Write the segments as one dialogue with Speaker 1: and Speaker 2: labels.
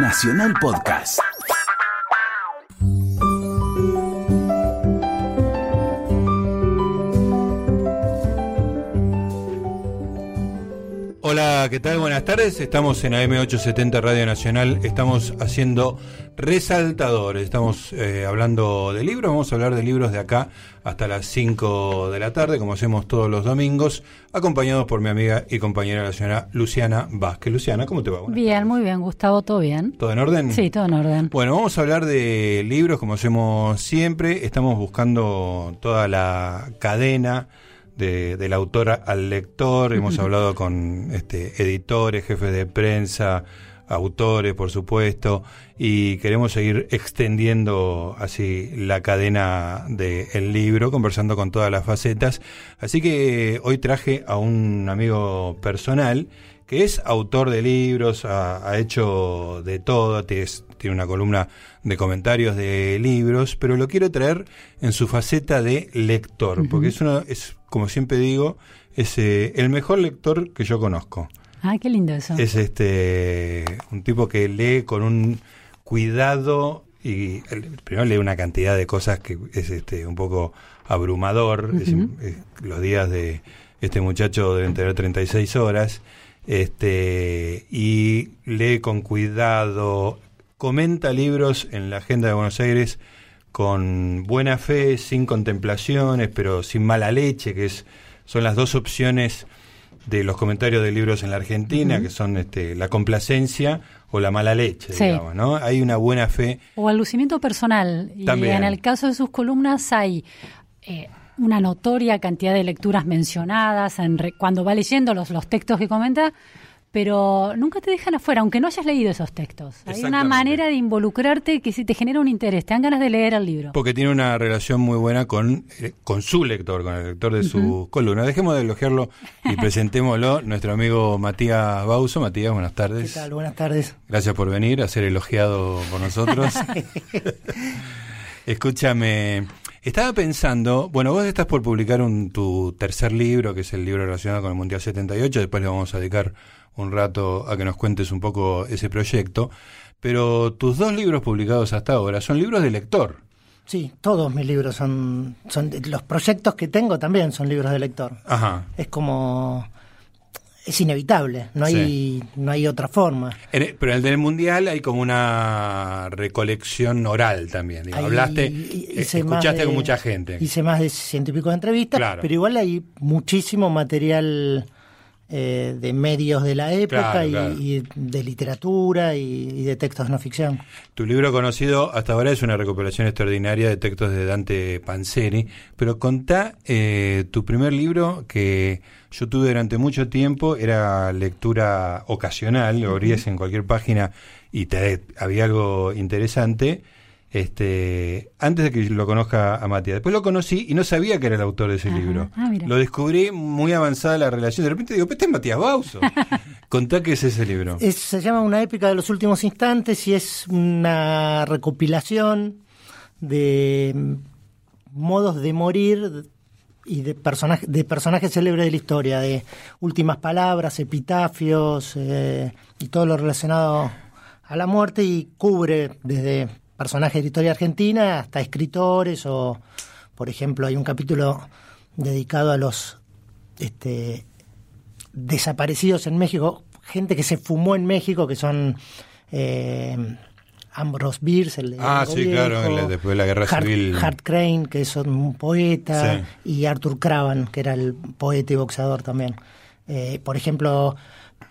Speaker 1: Nacional Podcast.
Speaker 2: Hola, ¿qué tal? Buenas tardes. Estamos en AM870 Radio Nacional. Estamos haciendo resaltadores. Estamos eh, hablando de libros. Vamos a hablar de libros de acá hasta las 5 de la tarde, como hacemos todos los domingos, acompañados por mi amiga y compañera la señora Luciana Vázquez. Luciana, ¿cómo te va?
Speaker 3: Buenas bien, muy bien, Gustavo, ¿todo bien?
Speaker 2: ¿Todo en orden?
Speaker 3: Sí, todo en orden.
Speaker 2: Bueno, vamos a hablar de libros, como hacemos siempre. Estamos buscando toda la cadena de, del autor al lector. Hemos hablado con este, editores, jefes de prensa, autores, por supuesto, y queremos seguir extendiendo así la cadena del libro, conversando con todas las facetas. Así que hoy traje a un amigo personal que es autor de libros, ha, ha hecho de todo, tiene una columna de comentarios de libros, pero lo quiero traer en su faceta de lector, porque es uno, es como siempre digo, es eh, el mejor lector que yo conozco.
Speaker 3: Ah, qué lindo eso.
Speaker 2: Es este un tipo que lee con un cuidado y primero lee una cantidad de cosas que es este un poco abrumador. es, es, los días de este muchacho deben tener 36 horas. Este y lee con cuidado, comenta libros en la agenda de Buenos Aires con buena fe, sin contemplaciones, pero sin mala leche, que es son las dos opciones de los comentarios de libros en la Argentina, uh -huh. que son este, la complacencia o la mala leche, sí. digamos, ¿no? Hay una buena fe.
Speaker 3: O al lucimiento personal.
Speaker 2: También.
Speaker 3: Y en el caso de sus columnas hay eh, una notoria cantidad de lecturas mencionadas en re, cuando va leyendo los, los textos que comenta, pero nunca te dejan afuera, aunque no hayas leído esos textos. Hay una manera de involucrarte que si te genera un interés, te dan ganas de leer el libro.
Speaker 2: Porque tiene una relación muy buena con, eh, con su lector, con el lector de su uh -huh. columna. Dejemos de elogiarlo y presentémoslo, nuestro amigo Matías Bauso. Matías, buenas tardes.
Speaker 4: ¿Qué tal? Buenas tardes.
Speaker 2: Gracias por venir a ser elogiado por nosotros. Escúchame, estaba pensando, bueno, vos estás por publicar un, tu tercer libro, que es el libro relacionado con el Mundial 78, después le vamos a dedicar un rato a que nos cuentes un poco ese proyecto, pero tus dos libros publicados hasta ahora son libros de lector.
Speaker 4: Sí, todos mis libros son, son los proyectos que tengo también son libros de lector.
Speaker 2: Ajá.
Speaker 4: Es como es inevitable, no hay sí. no hay otra forma.
Speaker 2: En, pero en el del mundial hay como una recolección oral también. Digo, hay, hablaste, escuchaste
Speaker 4: de,
Speaker 2: con mucha gente.
Speaker 4: Hice más de ciento y pico de entrevistas,
Speaker 2: claro.
Speaker 4: pero igual hay muchísimo material eh, de medios de la época
Speaker 2: claro,
Speaker 4: y,
Speaker 2: claro.
Speaker 4: y, de literatura y, y, de textos no ficción.
Speaker 2: Tu libro conocido hasta ahora es una recopilación extraordinaria de textos de Dante Panzeri, pero contá eh, tu primer libro que yo tuve durante mucho tiempo, era lectura ocasional, lo abrías en cualquier página y te, había algo interesante este antes de que lo conozca a Matías. Después lo conocí y no sabía que era el autor de ese
Speaker 3: Ajá.
Speaker 2: libro.
Speaker 3: Ah,
Speaker 2: lo descubrí muy avanzada la relación. De repente digo, este es Matías Bauso. Contá qué es ese libro.
Speaker 4: Es, se llama Una épica de los últimos instantes y es una recopilación de modos de morir y de, personaje, de personajes célebres de la historia, de últimas palabras, epitafios eh, y todo lo relacionado a la muerte y cubre desde personajes de la historia argentina hasta escritores o, por ejemplo, hay un capítulo dedicado a los este, desaparecidos en México, gente que se fumó en México, que son eh, Ambrose Bierce, el de
Speaker 2: Ah, sí,
Speaker 4: viejo,
Speaker 2: claro, después de la guerra
Speaker 4: Hart,
Speaker 2: civil.
Speaker 4: Hart Crane, que es un poeta, sí. y Arthur Cravan, que era el poeta y boxeador también. Eh, por ejemplo,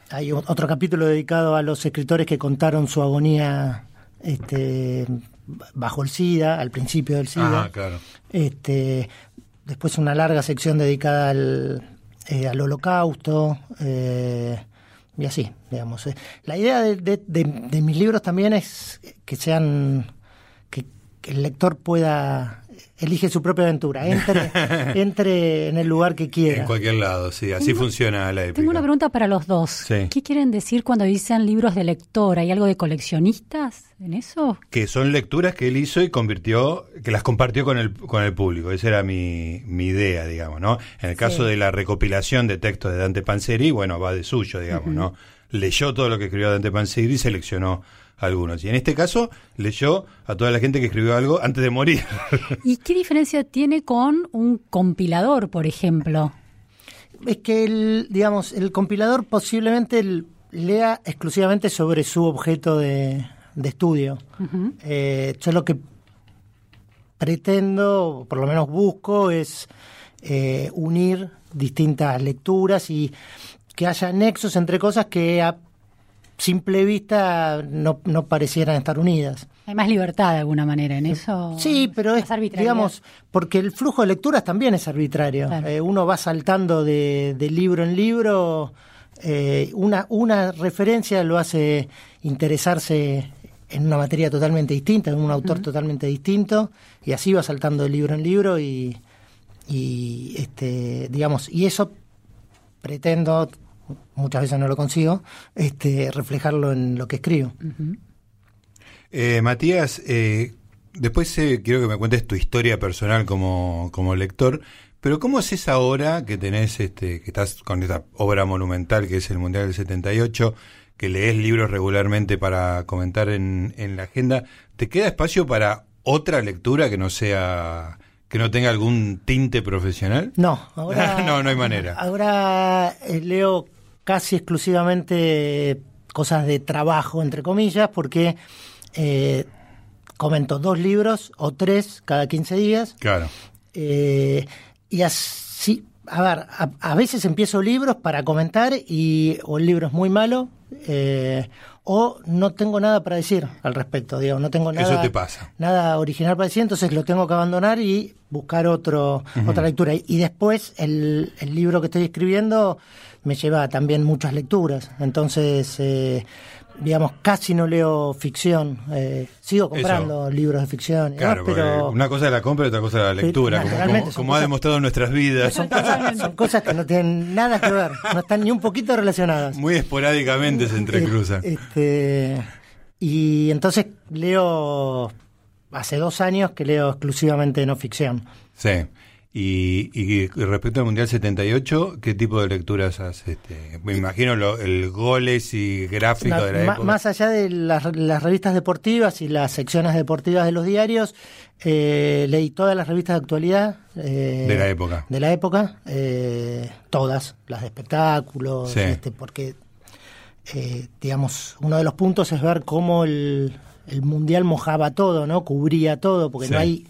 Speaker 4: hay otro capítulo dedicado a los escritores que contaron su agonía este, bajo el SIDA, al principio del SIDA.
Speaker 2: Ah, claro.
Speaker 4: Este, después una larga sección dedicada al, eh, al holocausto. Eh, y así, digamos. La idea de, de, de, de, mis libros también es que sean, que, que, el lector pueda, elige su propia aventura, entre, entre en el lugar que quiera.
Speaker 2: En cualquier lado, sí, así tengo, funciona la épica.
Speaker 3: Tengo una pregunta para los dos.
Speaker 2: Sí.
Speaker 3: ¿Qué quieren decir cuando dicen libros de lector? ¿Hay algo de coleccionistas en eso?
Speaker 2: Que son lecturas que él hizo y convirtió, que las compartió con el, con el público. Esa era mi, mi idea, digamos, ¿no? En el caso sí. de la recopilación de textos de Dante Panzeri, bueno, va de suyo, digamos, uh -huh. ¿no? leyó todo lo que escribió Dante Pansigri y seleccionó algunos. Y en este caso leyó a toda la gente que escribió algo antes de morir.
Speaker 3: ¿Y qué diferencia tiene con un compilador, por ejemplo?
Speaker 4: Es que, el, digamos, el compilador posiblemente lea exclusivamente sobre su objeto de, estudio. Eh, yo lo que pretendo, por lo menos busco, es eh, unir distintas lecturas y que haya nexos entre cosas que a simple vista no, no parecieran estar unidas.
Speaker 3: Hay más libertad de alguna manera en eso.
Speaker 4: Sí, pero es, digamos, porque el flujo de lecturas también es arbitrario. Eh, uno va saltando de, libro en libro, eh, una, una referencia lo hace interesarse en una materia totalmente distinta, en un autor totalmente distinto, y así va saltando de libro en libro y, y este, digamos, y eso pretendo muchas veces no lo consigo, este, reflejarlo en lo que escribo.
Speaker 2: eh, Matías, eh, después eh, quiero que me cuentes tu historia personal como, como lector, pero ¿cómo haces ahora que tenés, este, que estás con esta obra monumental que es el Mundial del 78, que lees libros regularmente para comentar en, en la agenda, ¿te queda espacio para otra lectura que no sea que no tenga algún tinte profesional?
Speaker 4: No, ahora
Speaker 2: no, no hay manera.
Speaker 4: Ahora leo casi exclusivamente cosas de trabajo, entre comillas, porque eh, comento dos libros o tres cada 15 días.
Speaker 2: Claro.
Speaker 4: Eh, y así, a ver, a, veces empiezo libros para comentar y o el libro es muy malo eh, o no tengo nada para decir al respecto, digo, no tengo nada,
Speaker 2: Eso te pasa.
Speaker 4: nada original para decir, entonces lo tengo que abandonar y buscar otro, otra lectura. Y después el, el libro que estoy escribiendo me lleva también muchas lecturas. Entonces, eh, digamos, casi no leo ficción. Eh, sigo comprando libros de ficción.
Speaker 2: Claro, pero una cosa es la compra y otra cosa es la lectura, como, ha demostrado en nuestras vidas.
Speaker 4: Son cosas, que no tienen nada que ver, no están ni un poquito relacionadas.
Speaker 2: Muy esporádicamente se entrecruzan.
Speaker 4: Este, y entonces leo, hace dos años que leo exclusivamente no ficción.
Speaker 2: Sí. Y, respecto al Mundial 78, ¿qué tipo de lecturas haces? Este, me imagino el goles y gráficos de la época.
Speaker 4: Más allá de las, revistas deportivas y las secciones deportivas de los diarios, eh, leí todas las revistas de actualidad.
Speaker 2: Eh, de la época.
Speaker 4: De la época, eh, todas, las de espectáculos, este, porque, digamos, uno de los puntos es ver cómo el, Mundial mojaba todo, ¿no? Cubría todo, porque no hay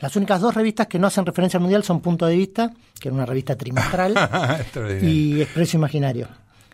Speaker 4: las únicas dos revistas que no hacen referencia al Mundial son Punto de Vista, que es una revista trimestral, y Expreso Imaginario.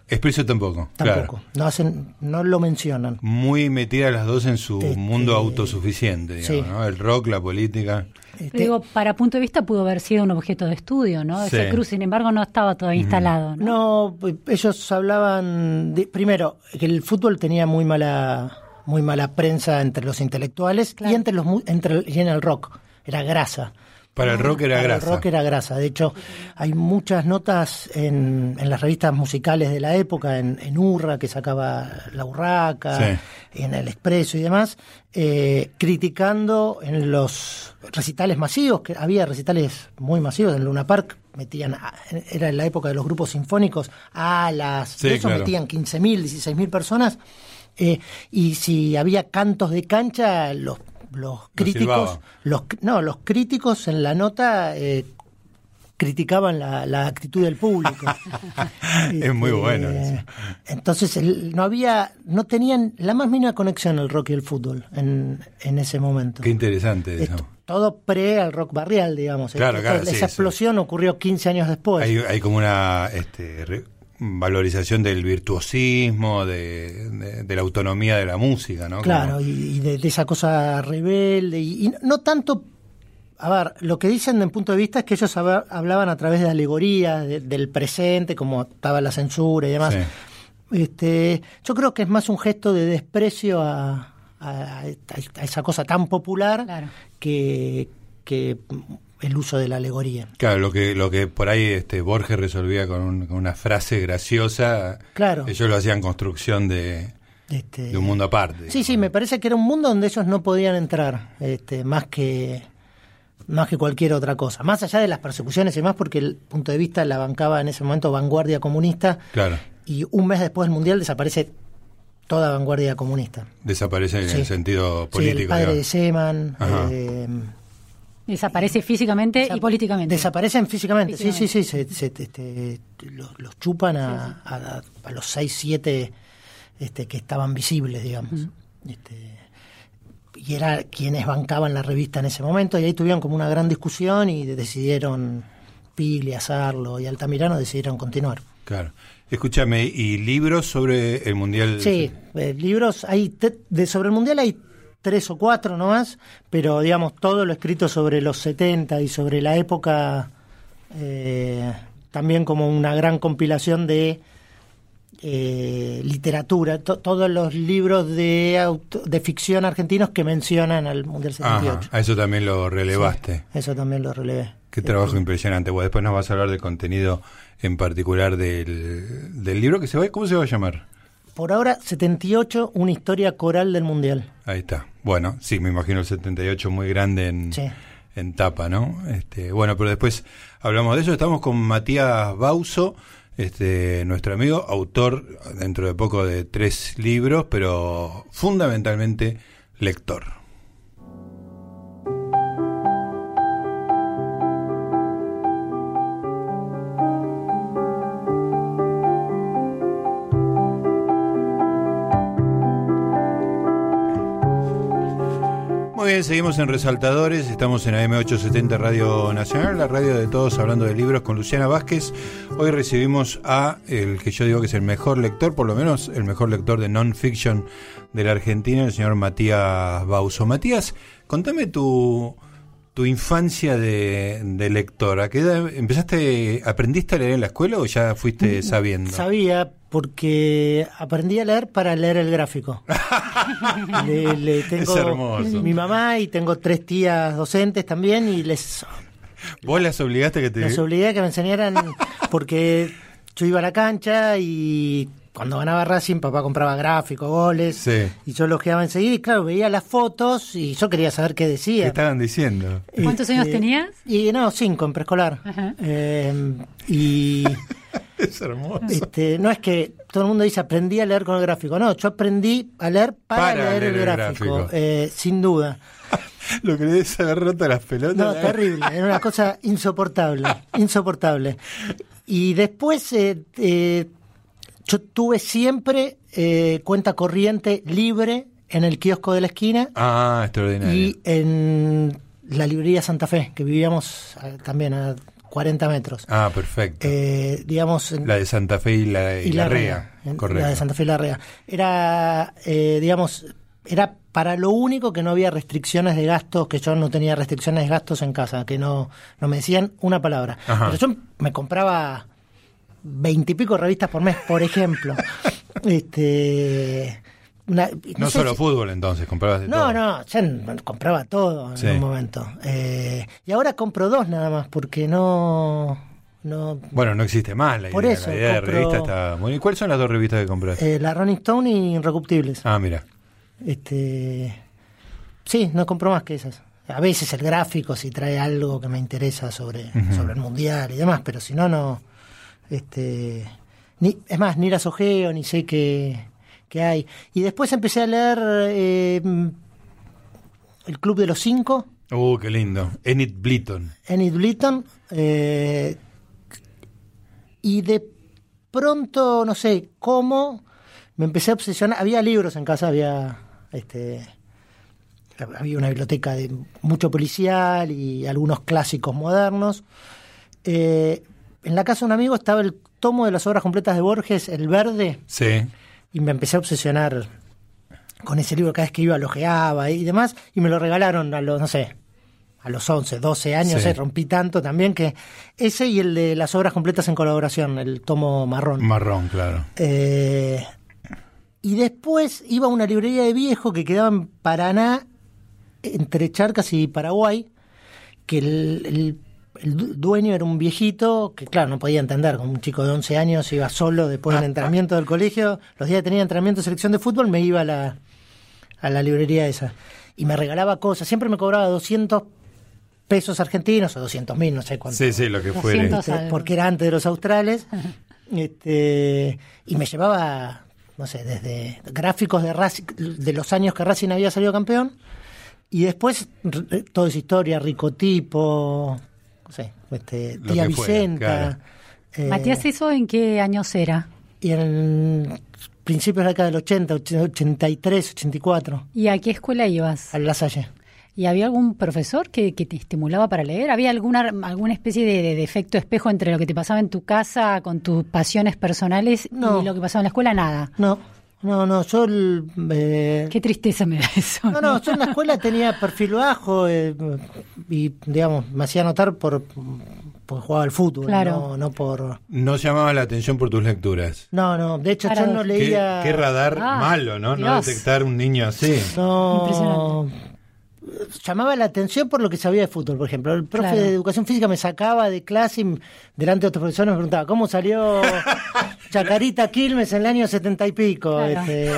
Speaker 2: Expreso tampoco.
Speaker 4: Tampoco. No hacen, no lo mencionan.
Speaker 2: Muy metidas las dos en su este, mundo autosuficiente, digamos, ¿no? El rock, la política.
Speaker 3: Este, digo, para punto de vista pudo haber sido un objeto de estudio, ¿no? Ese cruz, sin embargo, no estaba todavía instalado. ¿no?
Speaker 4: no, ellos hablaban, de, primero, que el fútbol tenía muy mala muy mala prensa entre los intelectuales y entre los entre y en el rock era grasa.
Speaker 2: Para el rock era
Speaker 4: Para
Speaker 2: grasa.
Speaker 4: El rock era grasa. De hecho, hay muchas notas en, en las revistas musicales de la época, en, en Urra, que sacaba La Urraca, en El Expreso y demás, eh, criticando en los recitales masivos, que había recitales muy masivos en Luna Park, metían, era en la época de los grupos sinfónicos, a las, eso metían 15.000, 16.000 personas, eh, y si había cantos de cancha, los los críticos, los, no, los críticos en la nota eh, criticaban la, actitud del público.
Speaker 2: es muy este, bueno.
Speaker 4: Entonces no había, no tenían la más mínima conexión el rock y el fútbol en, en ese momento.
Speaker 2: Qué interesante eso.
Speaker 4: todo pre al rock barrial, digamos.
Speaker 2: Claro, claro,
Speaker 4: esa explosión ocurrió 15 años después.
Speaker 2: Hay, hay como una este, valorización del virtuosismo, de, la autonomía de la música, ¿no?
Speaker 4: Claro, y, de, esa cosa rebelde, y, no tanto... A ver, lo que dicen en punto de vista es que ellos hablaban a través de alegorías del presente, como estaba la censura y demás. Este, yo creo que es más un gesto de desprecio a, a, esa cosa tan popular que, que el uso de la alegoría.
Speaker 2: Claro, lo que, lo que por ahí este, Borges resolvía con, una frase graciosa,
Speaker 4: claro.
Speaker 2: ellos lo hacían construcción de, este, de un mundo aparte.
Speaker 4: Sí, sí, me parece que era un mundo donde ellos no podían entrar, este, más que más que cualquier otra cosa. Más allá de las persecuciones y más, porque el punto de vista la bancaba en ese momento vanguardia comunista.
Speaker 2: Claro.
Speaker 4: y un mes después del Mundial desaparece toda vanguardia comunista.
Speaker 2: Desaparece en
Speaker 4: Sí.
Speaker 2: el sentido
Speaker 4: Sí,
Speaker 2: político.
Speaker 4: el padre de. Seman. Eh,
Speaker 3: Desaparece físicamente y políticamente.
Speaker 4: Desaparecen físicamente, sí, sí, sí. se- se- este, los, los chupan a, a- a los 6, 7 este, que estaban visibles, digamos. Este, y era quienes bancaban la revista en ese momento, y ahí tuvieron como una gran discusión y decidieron, Pili, Azarlo y Altamirano decidieron continuar.
Speaker 2: Claro. Escúchame, ¿y libros sobre el Mundial?
Speaker 4: Sí, eh, libros, hay de sobre el Mundial hay tres o cuatro nomás, pero digamos todo lo escrito sobre los 70 y sobre la época, eh, también como una gran compilación de eh, literatura, to- todos los libros de, auto- de ficción argentinos que mencionan al Mundial 78.
Speaker 2: Ajá, a eso también lo relevaste.
Speaker 4: Eso también lo relevé.
Speaker 2: Qué trabajo impresionante. Bueno, después nos vas a hablar del contenido en particular del, del libro que se va, ¿cómo se va a llamar?
Speaker 4: Por ahora, 78, una historia coral del Mundial.
Speaker 2: Ahí está. Bueno, sí, me imagino el 78 muy grande en,
Speaker 4: Sí.
Speaker 2: en tapa, ¿no? Este, bueno, pero después hablamos de eso. Estamos con Matías Bauso, este, nuestro amigo, autor dentro de poco de tres libros, pero fundamentalmente lector. Muy bien, seguimos en Resaltadores, estamos en AM870 Radio Nacional, la radio de todos hablando de libros con Luciana Vázquez. Hoy recibimos a el que yo digo que es el mejor lector, por lo menos el mejor lector de non-fiction de la Argentina, el señor Matías Bauso. Matías, contame tu, tu infancia de, de lector. ¿A qué edad empezaste, aprendiste a leer en la escuela o ya fuiste sabiendo?
Speaker 4: Sabía porque aprendí a leer para leer el gráfico. Le- le tengo
Speaker 2: Es hermoso.
Speaker 4: Mi mamá y tengo tres tías docentes también y les,
Speaker 2: ¿Vos las obligaste que te...
Speaker 4: les obligué a que me enseñaran porque yo iba a la cancha y cuando ganaba Racing papá compraba gráficos, goles
Speaker 2: Sí.
Speaker 4: y yo los quedaba enseguida y claro, veía las fotos y yo quería saber qué
Speaker 2: ¿Qué
Speaker 4: decía.
Speaker 2: estaban diciendo?
Speaker 3: ¿Cuántos años tenías?
Speaker 4: Y no, cinco en preescolar.
Speaker 3: Ajá.
Speaker 4: Eh, y
Speaker 2: Es hermoso.
Speaker 4: Este, no es que todo el mundo dice aprendí a leer con el gráfico, no, yo aprendí a leer para,
Speaker 2: Para
Speaker 4: leer,
Speaker 2: leer
Speaker 4: el
Speaker 2: el
Speaker 4: gráfico,
Speaker 2: gráfico.
Speaker 4: eh, sin duda.
Speaker 2: Lo que debes haber roto las pelotas.
Speaker 4: No,
Speaker 2: ¿eh?
Speaker 4: terrible, era una cosa insoportable, insoportable. Y después eh, eh, yo tuve siempre eh, cuenta corriente libre en el kiosco de la esquina
Speaker 2: Ah, extraordinario.
Speaker 4: y en la librería Santa Fe, que vivíamos eh, también a 40 metros.
Speaker 2: Ah, perfecto.
Speaker 4: Eh, digamos,
Speaker 2: la de Santa Fe y la, y la Rea.
Speaker 4: en-
Speaker 2: Correcto.
Speaker 4: La de Santa Fe y la Rea. Era, eh, digamos, era para lo único que no había restricciones de gastos, que yo no tenía restricciones de gastos en casa, que no, no me decían una palabra.
Speaker 2: Ajá.
Speaker 4: Pero yo me compraba veintipico revistas por mes, por ejemplo. este una-
Speaker 2: no
Speaker 4: sé
Speaker 2: solo fútbol entonces, comprabas de
Speaker 4: no,
Speaker 2: todo.
Speaker 4: no, ya n- compraba todo
Speaker 2: Sí.
Speaker 4: en un momento. Eh, y ahora compro dos nada más, porque no... no
Speaker 2: Bueno, no existe más la
Speaker 4: Por
Speaker 2: idea.
Speaker 4: eso,
Speaker 2: la idea de revista está muy... ¿Y ¿Cuáles son las dos revistas que compras?
Speaker 4: eh, la Rolling Stone y Irrecuptibles.
Speaker 2: Ah, mira.
Speaker 4: Este, sí, no compro más que esas. A veces el gráfico si trae algo que me interesa sobre, sobre el mundial y demás, pero si no, no. Este, ni, es más, ni las ojeo, ni sé qué, qué hay. Y después empecé a leer eh, El Club de los Cinco,
Speaker 2: Uh, qué lindo. Enid Blyton.
Speaker 4: Enid Blyton, eh, y de pronto, no sé cómo, me empecé a obsesionar. Había libros en casa, había este había una biblioteca de mucho policial y algunos clásicos modernos. Eh, en la casa de un amigo estaba el tomo de las obras completas de Borges, El Verde,
Speaker 2: Sí.
Speaker 4: y me empecé a obsesionar con ese libro cada vez que iba lo ojeaba y demás, y me lo regalaron a los, no sé, a los 11, 12 años,
Speaker 2: Sí.
Speaker 4: eh, rompí tanto también que ese y el de las obras completas en colaboración, el tomo marrón.
Speaker 2: Marrón, claro.
Speaker 4: Eh, y después iba a una librería de viejo que quedaba en Paraná, entre Charcas y Paraguay, que el, el- el du- dueño era un viejito que, claro, no podía entender, como un chico de 11 años iba solo después del entrenamiento del colegio, los días que tenía entrenamiento de selección de fútbol me iba a la, a la librería esa y me regalaba cosas, siempre me cobraba 200 pesos argentinos o 200 mil, no sé cuánto.
Speaker 2: Sí, sí, lo que fuere.
Speaker 3: 200.
Speaker 4: Este, porque era antes de los australes. Este, y me llevaba, no sé, desde gráficos de, Racing, de los años que Racing había salido campeón, y después toda esa historia, Ricotipo, no sé, este, Tía
Speaker 2: que fuera,
Speaker 4: Vicenta.
Speaker 2: claro.
Speaker 4: eh,
Speaker 3: Matías, ¿eso en qué años era?
Speaker 4: y en principios de la década del 80, 83, 84,
Speaker 3: ¿Y a qué escuela ibas?
Speaker 4: a La Salle.
Speaker 3: ¿Y había algún profesor que, que te estimulaba para leer? ¿Había alguna, alguna especie de, de, de efecto espejo entre lo que te pasaba en tu casa con tus pasiones personales
Speaker 4: No.
Speaker 3: y lo que pasaba en la escuela? Nada.
Speaker 4: No, no, no, yo... el, eh,
Speaker 3: Qué tristeza me da eso.
Speaker 4: No, no, yo en la escuela tenía perfil bajo eh, y, digamos, me hacía notar por, por jugaba al fútbol,
Speaker 3: Claro.
Speaker 4: no, no por...
Speaker 2: No llamaba la atención por tus lecturas.
Speaker 4: No, no, de hecho yo no leía...
Speaker 2: qué radar
Speaker 3: Ah,
Speaker 2: malo, ¿no? No detectar un niño así.
Speaker 4: No... Llamaba la atención por lo que sabía de fútbol, por ejemplo. El profe
Speaker 3: Claro.
Speaker 4: de educación física me sacaba de clase y delante de otros profesores me preguntaba, ¿cómo salió Chacarita Quilmes en el año setenta y pico?
Speaker 3: Claro.
Speaker 4: Este,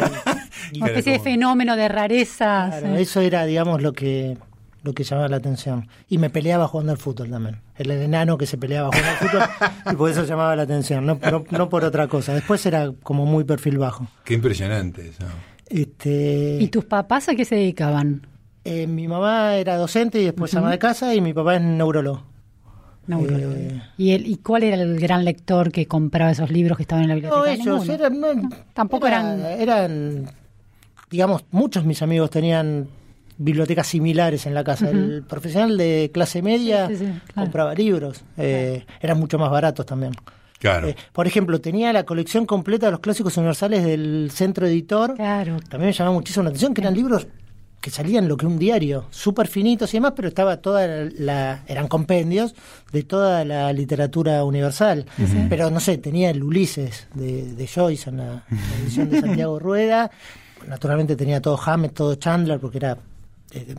Speaker 4: y-
Speaker 3: Una especie de fenómeno de rareza.
Speaker 4: Claro, eso era, digamos, lo que lo que llamaba la atención. Y me peleaba jugando al fútbol también. El enano que se peleaba jugando al fútbol y por eso llamaba la atención, no, no, no por otra cosa. Después era como muy perfil bajo.
Speaker 2: Qué impresionante eso.
Speaker 4: Este,
Speaker 3: ¿Y tus papás a qué se dedicaban?
Speaker 4: Eh, mi mamá era docente y después ama de casa y mi papá es neurólogo.
Speaker 3: Neurólogo.
Speaker 4: Eh,
Speaker 3: ¿Y, el, ¿Y cuál era el gran lector que compraba esos libros que estaban en la biblioteca?
Speaker 4: No, ellos
Speaker 3: Ninguno.
Speaker 4: eran, no,
Speaker 3: tampoco
Speaker 4: era-
Speaker 3: eran-
Speaker 4: eran, digamos, muchos mis amigos tenían bibliotecas similares en la casa. El profesional de clase media
Speaker 3: Sí, sí, sí, claro.
Speaker 4: compraba libros, eh, eran mucho más baratos también.
Speaker 2: Claro.
Speaker 4: Eh, por ejemplo, tenía la colección completa de los clásicos universales del centro editor.
Speaker 3: Claro.
Speaker 4: También me llamaba muchísimo la atención que eran libros que salían lo que un diario, súper finitos y demás, pero estaba toda la, la- eran compendios de toda la literatura universal. Pero no sé, tenía el Ulises de, de Joyce en la, edición de Santiago Rueda. Naturalmente tenía todo Hammett, todo Chandler, porque era eh,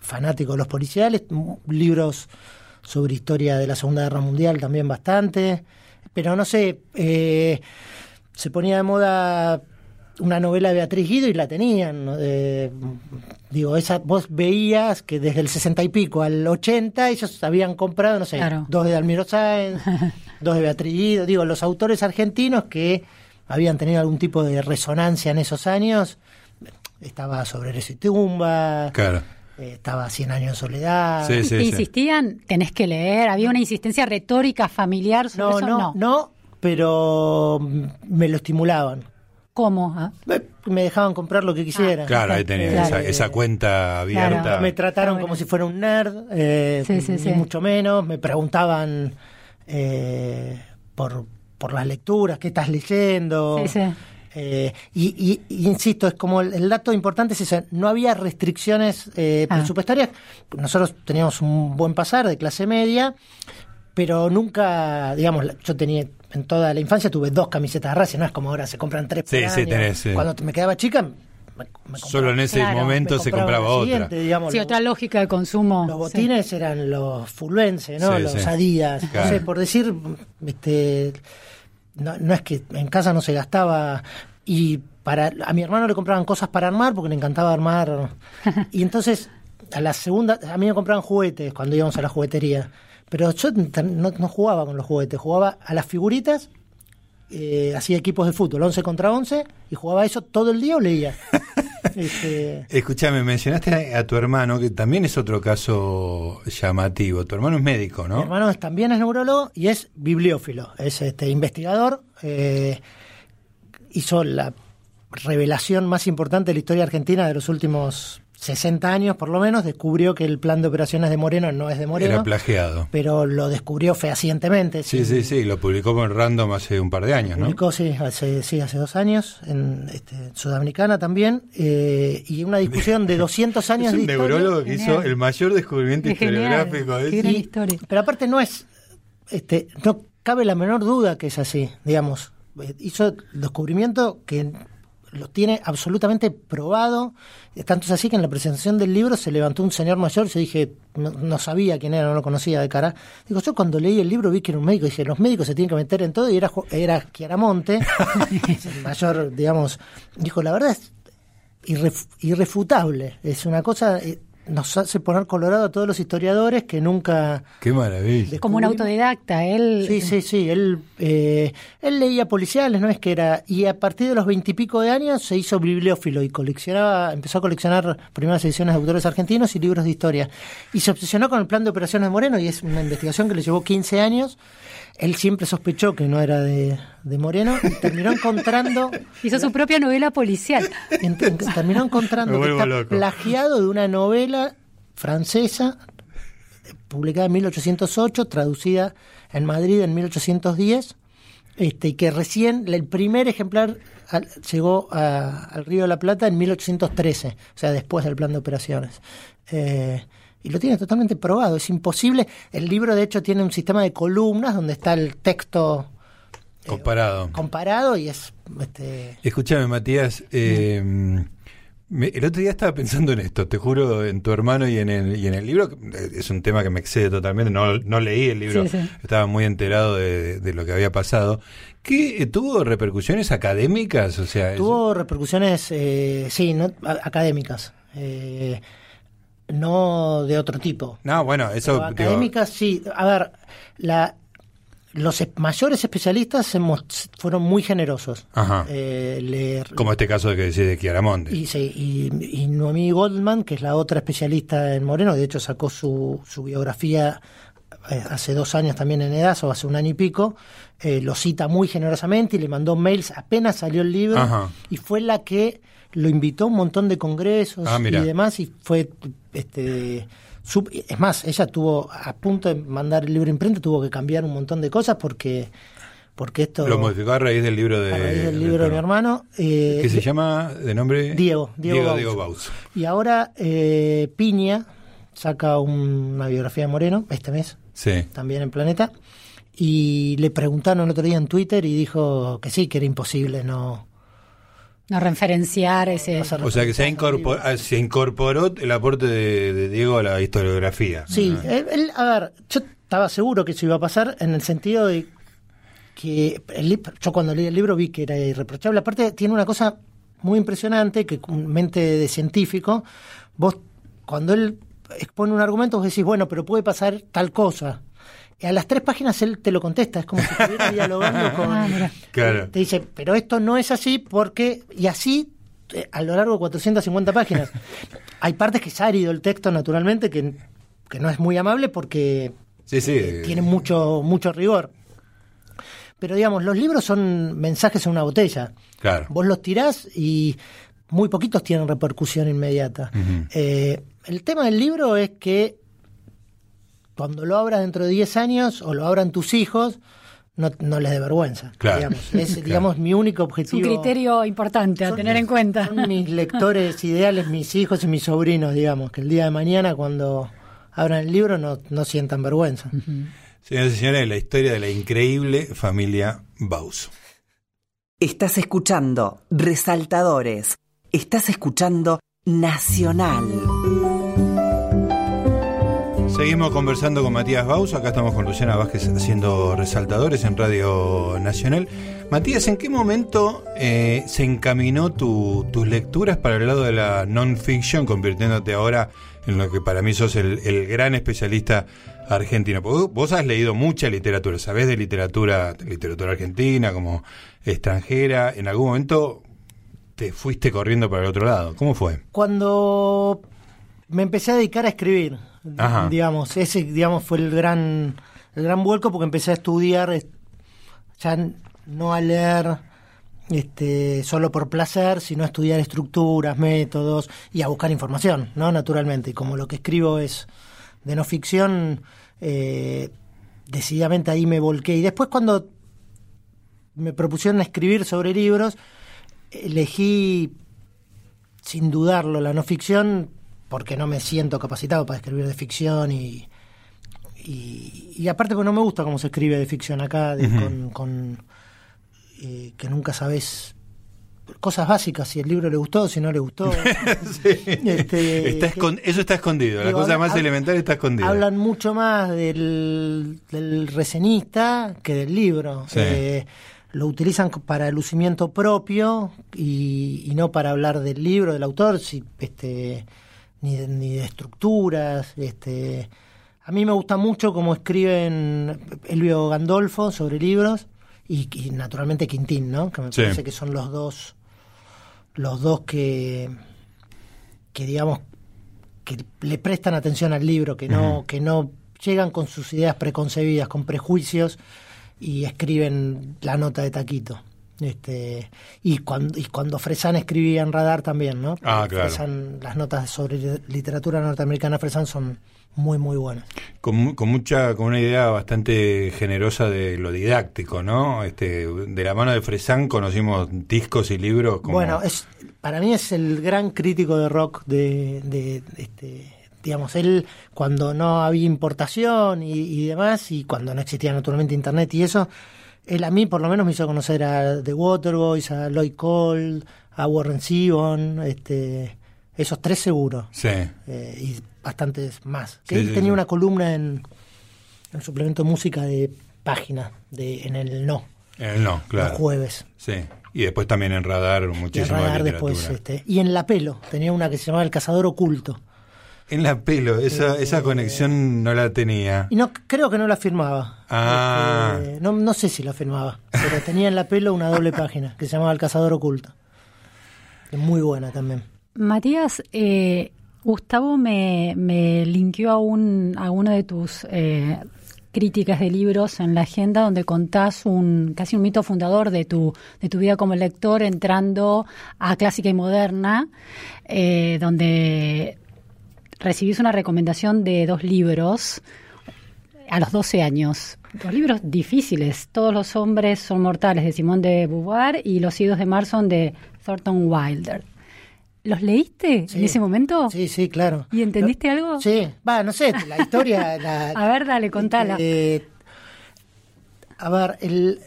Speaker 4: fanático de los policiales. Libros sobre historia de la Segunda Guerra Mundial también bastante. Pero no sé, eh, se ponía de moda una novela de Beatriz Guido y la tenían. ¿no? Eh, digo, esa, vos veías que desde el 60 y pico al 80 ellos habían comprado, no sé,
Speaker 3: Claro.
Speaker 4: dos de Almiro Sáenz, dos de Beatriz Guido. Digo, los autores argentinos que habían tenido algún tipo de resonancia en esos años. Estaba sobre Eres y Tumba,
Speaker 2: Claro.
Speaker 4: eh, estaba Cien años de soledad.
Speaker 2: Sí,
Speaker 3: ¿Y
Speaker 2: sí,
Speaker 3: te
Speaker 2: sí.
Speaker 3: insistían? Tenés que leer. ¿Había una insistencia retórica familiar sobre
Speaker 4: No,
Speaker 3: eso?
Speaker 4: no, no, pero mm, me lo estimulaban.
Speaker 3: ¿Cómo? Ah,
Speaker 4: Eh, Me dejaban comprar lo que quisiera.
Speaker 2: Claro, ahí
Speaker 3: Claro.
Speaker 2: esa, esa cuenta abierta.
Speaker 3: Claro.
Speaker 4: Me trataron como si fuera un nerd, eh,
Speaker 3: Sí, sí,
Speaker 4: ni
Speaker 3: sí.
Speaker 4: mucho menos. Me preguntaban eh, por, por las lecturas, qué estás leyendo.
Speaker 3: Sí, sí.
Speaker 4: Eh, y, y- y insisto, es como el, el dato importante es ese, no había restricciones eh,
Speaker 3: Ah.
Speaker 4: presupuestarias. Nosotros teníamos un buen pasar de clase media, pero nunca, digamos, yo tenía en toda la infancia tuve dos camisetas de Racing, no es como ahora se compran tres
Speaker 2: Sí,
Speaker 4: por
Speaker 2: sí,
Speaker 4: año.
Speaker 2: tenés, sí.
Speaker 4: Cuando me quedaba chica, me,
Speaker 2: Solo en ese
Speaker 3: Claro,
Speaker 2: momento
Speaker 4: me
Speaker 2: se
Speaker 4: compraba
Speaker 2: otra.
Speaker 4: digamos,
Speaker 3: Sí,
Speaker 4: los-
Speaker 3: otra lógica de consumo.
Speaker 4: los
Speaker 3: Sí.
Speaker 4: botines eran los fulvenses, ¿no?
Speaker 2: Sí,
Speaker 4: los
Speaker 2: sí.
Speaker 4: Adidas.
Speaker 2: Claro.
Speaker 4: No sé, por decir, este, no, no es que en casa no se gastaba y para a mi hermano le compraban cosas para armar porque le encantaba armar y entonces a la segunda a mí me compraban juguetes cuando íbamos a la juguetería, pero yo no, no jugaba con los juguetes, jugaba a las figuritas. eh, hacía equipos de fútbol 11 contra 11 y jugaba eso todo el día o leía. Este,
Speaker 2: Escuchame, mencionaste a tu hermano, que también es otro caso llamativo. Tu hermano es médico,
Speaker 4: Mi
Speaker 2: ¿no?
Speaker 4: hermano es- también es neurólogo y es bibliófilo, es este investigador. eh, hizo la revelación más importante de la historia argentina de los últimos 60 años, por lo menos. Descubrió que el plan de operaciones de Moreno no es de Moreno,
Speaker 2: Era plagiado.
Speaker 4: pero lo descubrió fehacientemente.
Speaker 2: Sí, sí, sí, lo publicó con Random hace un par de años, ¿no?
Speaker 4: Publicó, sí, hace, sí, hace dos años, en este, Sudamericana también, eh, y una discusión de 200 años
Speaker 2: Es
Speaker 4: de
Speaker 2: un
Speaker 4: historia.
Speaker 2: neurólogo que
Speaker 3: Genial.
Speaker 2: hizo el mayor descubrimiento
Speaker 3: genial.
Speaker 2: historiográfico de
Speaker 3: Qué gran historia.
Speaker 4: Pero aparte no es, este, no cabe la menor duda que es así, digamos. Eh, Hizo el descubrimiento que lo tiene absolutamente probado. Tanto es así que en la presentación del libro se levantó un señor mayor. Yo dije, no, no sabía quién era, no lo conocía de cara. Digo, yo cuando leí el libro vi que era un médico. Dije, los médicos se tienen que meter en todo. Y era, era Chiaramonte, el mayor, digamos. Dijo, la verdad es irref- irrefutable. Es una cosa. eh, nos hace poner colorado a todos los historiadores que nunca...
Speaker 2: Qué maravilla.
Speaker 3: Como un autodidacta, él...
Speaker 4: Sí, sí, sí, él, eh, él leía policiales, no es que era... Y a partir de los veintipico de años se hizo bibliófilo y coleccionaba, empezó a coleccionar primeras ediciones de autores argentinos y libros de historia. Y se obsesionó con el plan de operaciones de Moreno y es una investigación que le llevó 15 años. Él siempre sospechó que no era de, de Moreno y terminó encontrando...
Speaker 3: Hizo su propia novela policial.
Speaker 4: en- en- terminó encontrando que está
Speaker 2: loco.
Speaker 4: plagiado de una novela francesa publicada en 1808, traducida en Madrid en 1810, este, y que recién el primer ejemplar al- llegó a- al Río de la Plata en 1813, o sea, después del plan de operaciones. Eh, y lo tiene totalmente probado, es imposible. El libro, de hecho, tiene un sistema de columnas donde está el texto
Speaker 2: Comparado.
Speaker 4: comparado y es... Este,
Speaker 2: Escúchame, Matías. eh, me- el otro día estaba pensando en esto, te juro, en tu hermano y en el, y en el libro. eh, Es un tema que me excede totalmente. No, no leí el libro,
Speaker 3: Sí, sí.
Speaker 2: estaba muy enterado de, de lo que había pasado. ¿Qué eh, tuvo repercusiones académicas? O sea, es-
Speaker 4: Tuvo repercusiones, eh, sí, no, a- académicas, eh, no de otro tipo.
Speaker 2: no, bueno, eso.
Speaker 4: Pero
Speaker 2: digo,
Speaker 4: académicas, sí. A ver, la, los es- mayores especialistas se fueron muy generosos.
Speaker 2: Ajá.
Speaker 4: Eh, le-
Speaker 2: como este caso que decís de Chiaramonte.
Speaker 4: y, sí, y, y Noemí Goldman, que es la otra especialista en Moreno, de hecho sacó su, su biografía eh, hace dos años también en EDAS, o hace un año y pico, eh, lo cita muy generosamente y le mandó mails apenas salió el libro,
Speaker 2: Ajá.
Speaker 4: y fue la que lo invitó a un montón de congresos
Speaker 2: Ah,
Speaker 4: y demás, y fue, este, sub- es más, ella tuvo, a punto de mandar el libro imprenta, tuvo que cambiar un montón de cosas porque, porque esto...
Speaker 2: Lo modificó a raíz del libro de.
Speaker 4: a raíz del libro de mi hermano. eh,
Speaker 2: ¿Qué se llama de nombre?
Speaker 4: Diego, Diego
Speaker 2: Diego,
Speaker 4: Bauzo.
Speaker 2: Bauzo.
Speaker 4: Y ahora eh, Piña saca un- una biografía de Moreno este mes,
Speaker 2: Sí.
Speaker 4: también en Planeta. Y le preguntaron el otro día en Twitter y dijo que sí, que era imposible no.
Speaker 3: No referenciar ese...
Speaker 2: O sea que se, ha
Speaker 4: referencia al libro.
Speaker 2: incorpor- ah, se incorporó el aporte de, de Diego a la historiografía.
Speaker 4: Sí,
Speaker 2: Ah.
Speaker 4: él, él- a ver, yo estaba seguro que eso iba a pasar en el sentido de que el yo cuando leí el libro vi que era irreprochable. Aparte, tiene una cosa muy impresionante que con mente de científico, vos cuando él expone un argumento, vos decís, bueno, pero puede pasar tal cosa. Y a las tres páginas él te lo contesta, es como si estuviera dialogando con...
Speaker 3: Ah.
Speaker 2: Claro.
Speaker 4: Te dice, pero esto no es así porque... Y así eh, a lo largo de 450 páginas. Hay partes que es árido el texto, naturalmente, que, que no es muy amable porque
Speaker 2: Sí, sí.
Speaker 4: eh, tiene mucho, mucho rigor. Pero digamos, los libros son mensajes en una botella.
Speaker 2: Claro.
Speaker 4: Vos los tirás y muy poquitos tienen repercusión inmediata. Eh, el tema del libro es que cuando lo abras dentro de 10 años o lo abran tus hijos, no, no les dé vergüenza.
Speaker 2: Claro.
Speaker 4: Digamos. Es,
Speaker 2: Claro.
Speaker 4: digamos, mi único
Speaker 3: Es un
Speaker 4: objetivo.
Speaker 3: criterio importante a
Speaker 4: Son
Speaker 3: tener
Speaker 4: mis-
Speaker 3: en cuenta.
Speaker 4: Son mis lectores ideales, mis hijos y mis sobrinos, digamos, que el día de mañana cuando abran el libro no, no sientan vergüenza.
Speaker 2: Señoras y señores, la historia de la increíble familia Bauzo.
Speaker 1: Estás escuchando Resaltadores. Estás escuchando Nacional.
Speaker 2: Seguimos conversando con Matías Bauzo, acá estamos con Luciana Vázquez haciendo resaltadores en Radio Nacional. Matías, ¿en qué momento eh, se encaminó tu- tus lecturas para el lado de la non-fiction, convirtiéndote ahora en lo que para mí sos el, gran especialista argentino? Porque vos- has leído mucha literatura, sabés de literatura, literatura argentina como extranjera. ¿En algún momento te fuiste corriendo para el otro lado? ¿Cómo fue?
Speaker 4: Cuando me empecé a dedicar a escribir,
Speaker 2: Ajá.
Speaker 4: digamos, ese digamos fue el gran el gran vuelco porque empecé a estudiar ya no a leer este solo por placer, sino a estudiar estructuras, métodos y a buscar información, ¿no? Naturalmente, y como lo que escribo es de no ficción, eh, decididamente ahí me volqué y después cuando me propusieron escribir sobre libros, elegí sin dudarlo la no ficción porque no me siento capacitado para escribir de ficción y, y, y aparte porque no me gusta cómo se escribe de ficción acá, de- con, con, eh, que nunca sabes cosas básicas, si el libro le gustó, si no le gustó. Este,
Speaker 2: Está
Speaker 4: que-
Speaker 2: escon- eso está escondido, la cosa más elemental está escondida.
Speaker 4: Hablan mucho más del, del recenista que del libro.
Speaker 2: Sí.
Speaker 4: Eh, lo utilizan para el lucimiento propio y, y no para hablar del libro, del autor. Si, este, ni de, ni de estructuras. Este, a mí me gusta mucho cómo escriben Elvio Gandolfo sobre libros y, y naturalmente Quintín, ¿no? Que me
Speaker 2: Sí.
Speaker 4: parece que son los dos, los dos que, que digamos que le prestan atención al libro, que no, que no llegan con sus ideas preconcebidas, con prejuicios y escriben la nota de taquito. Este, y cuando y cuando Fresan escribía en Radar también, ¿no?
Speaker 2: Ah, claro.
Speaker 4: Fresan- las notas sobre literatura norteamericana Fresan son muy muy buenas.
Speaker 2: Con, con mucha, con una idea bastante generosa de lo didáctico, ¿no? Este, de la mano de Fresán conocimos discos y libros como...
Speaker 4: Bueno, es para mí es el gran crítico de rock de, de- de este digamos él cuando no había importación y, y demás y cuando no existía naturalmente internet y eso él a mí por lo menos me hizo conocer a The Waterboys, a Lloyd Cole, a Warren Zevon, este esos tres seguros
Speaker 2: Sí,
Speaker 4: eh, y bastantes más. Que
Speaker 2: Sí,
Speaker 4: él
Speaker 2: sí,
Speaker 4: tenía una columna en, en suplemento de música de página de en el no
Speaker 2: Eh, no, claro.
Speaker 4: los jueves.
Speaker 2: Sí. Y después también en Radar,
Speaker 4: Y en
Speaker 2: muchísimo
Speaker 4: Radar
Speaker 2: de
Speaker 4: después, este, y en La Pelo, tenía una que se llamaba El Cazador Oculto.
Speaker 2: En la pelo, esa, esa conexión no la tenía.
Speaker 4: Y no creo que no la firmaba.
Speaker 2: Ah.
Speaker 4: Este, no, no sé si la firmaba, pero tenía en La Pelo una doble página que se llamaba El Cazador Oculto. Es muy buena también.
Speaker 3: Matías, eh, Gustavo me, me linkeó a, un, a una de tus eh, críticas de libros en la agenda donde contás un casi un mito fundador de tu, de tu vida como lector entrando a clásica y moderna, eh, donde recibís una recomendación de dos libros a los 12 años. Dos libros difíciles. Todos los hombres son mortales de Simón de Beauvoir y Los idos de mar son de Thornton Wilder. ¿Los leíste
Speaker 4: Sí.
Speaker 3: en ese momento?
Speaker 4: Sí, sí, claro.
Speaker 3: ¿Y entendiste algo?
Speaker 4: Sí, va, no sé, la historia... la-
Speaker 3: A ver, dale, contala.
Speaker 4: Eh, a ver, el,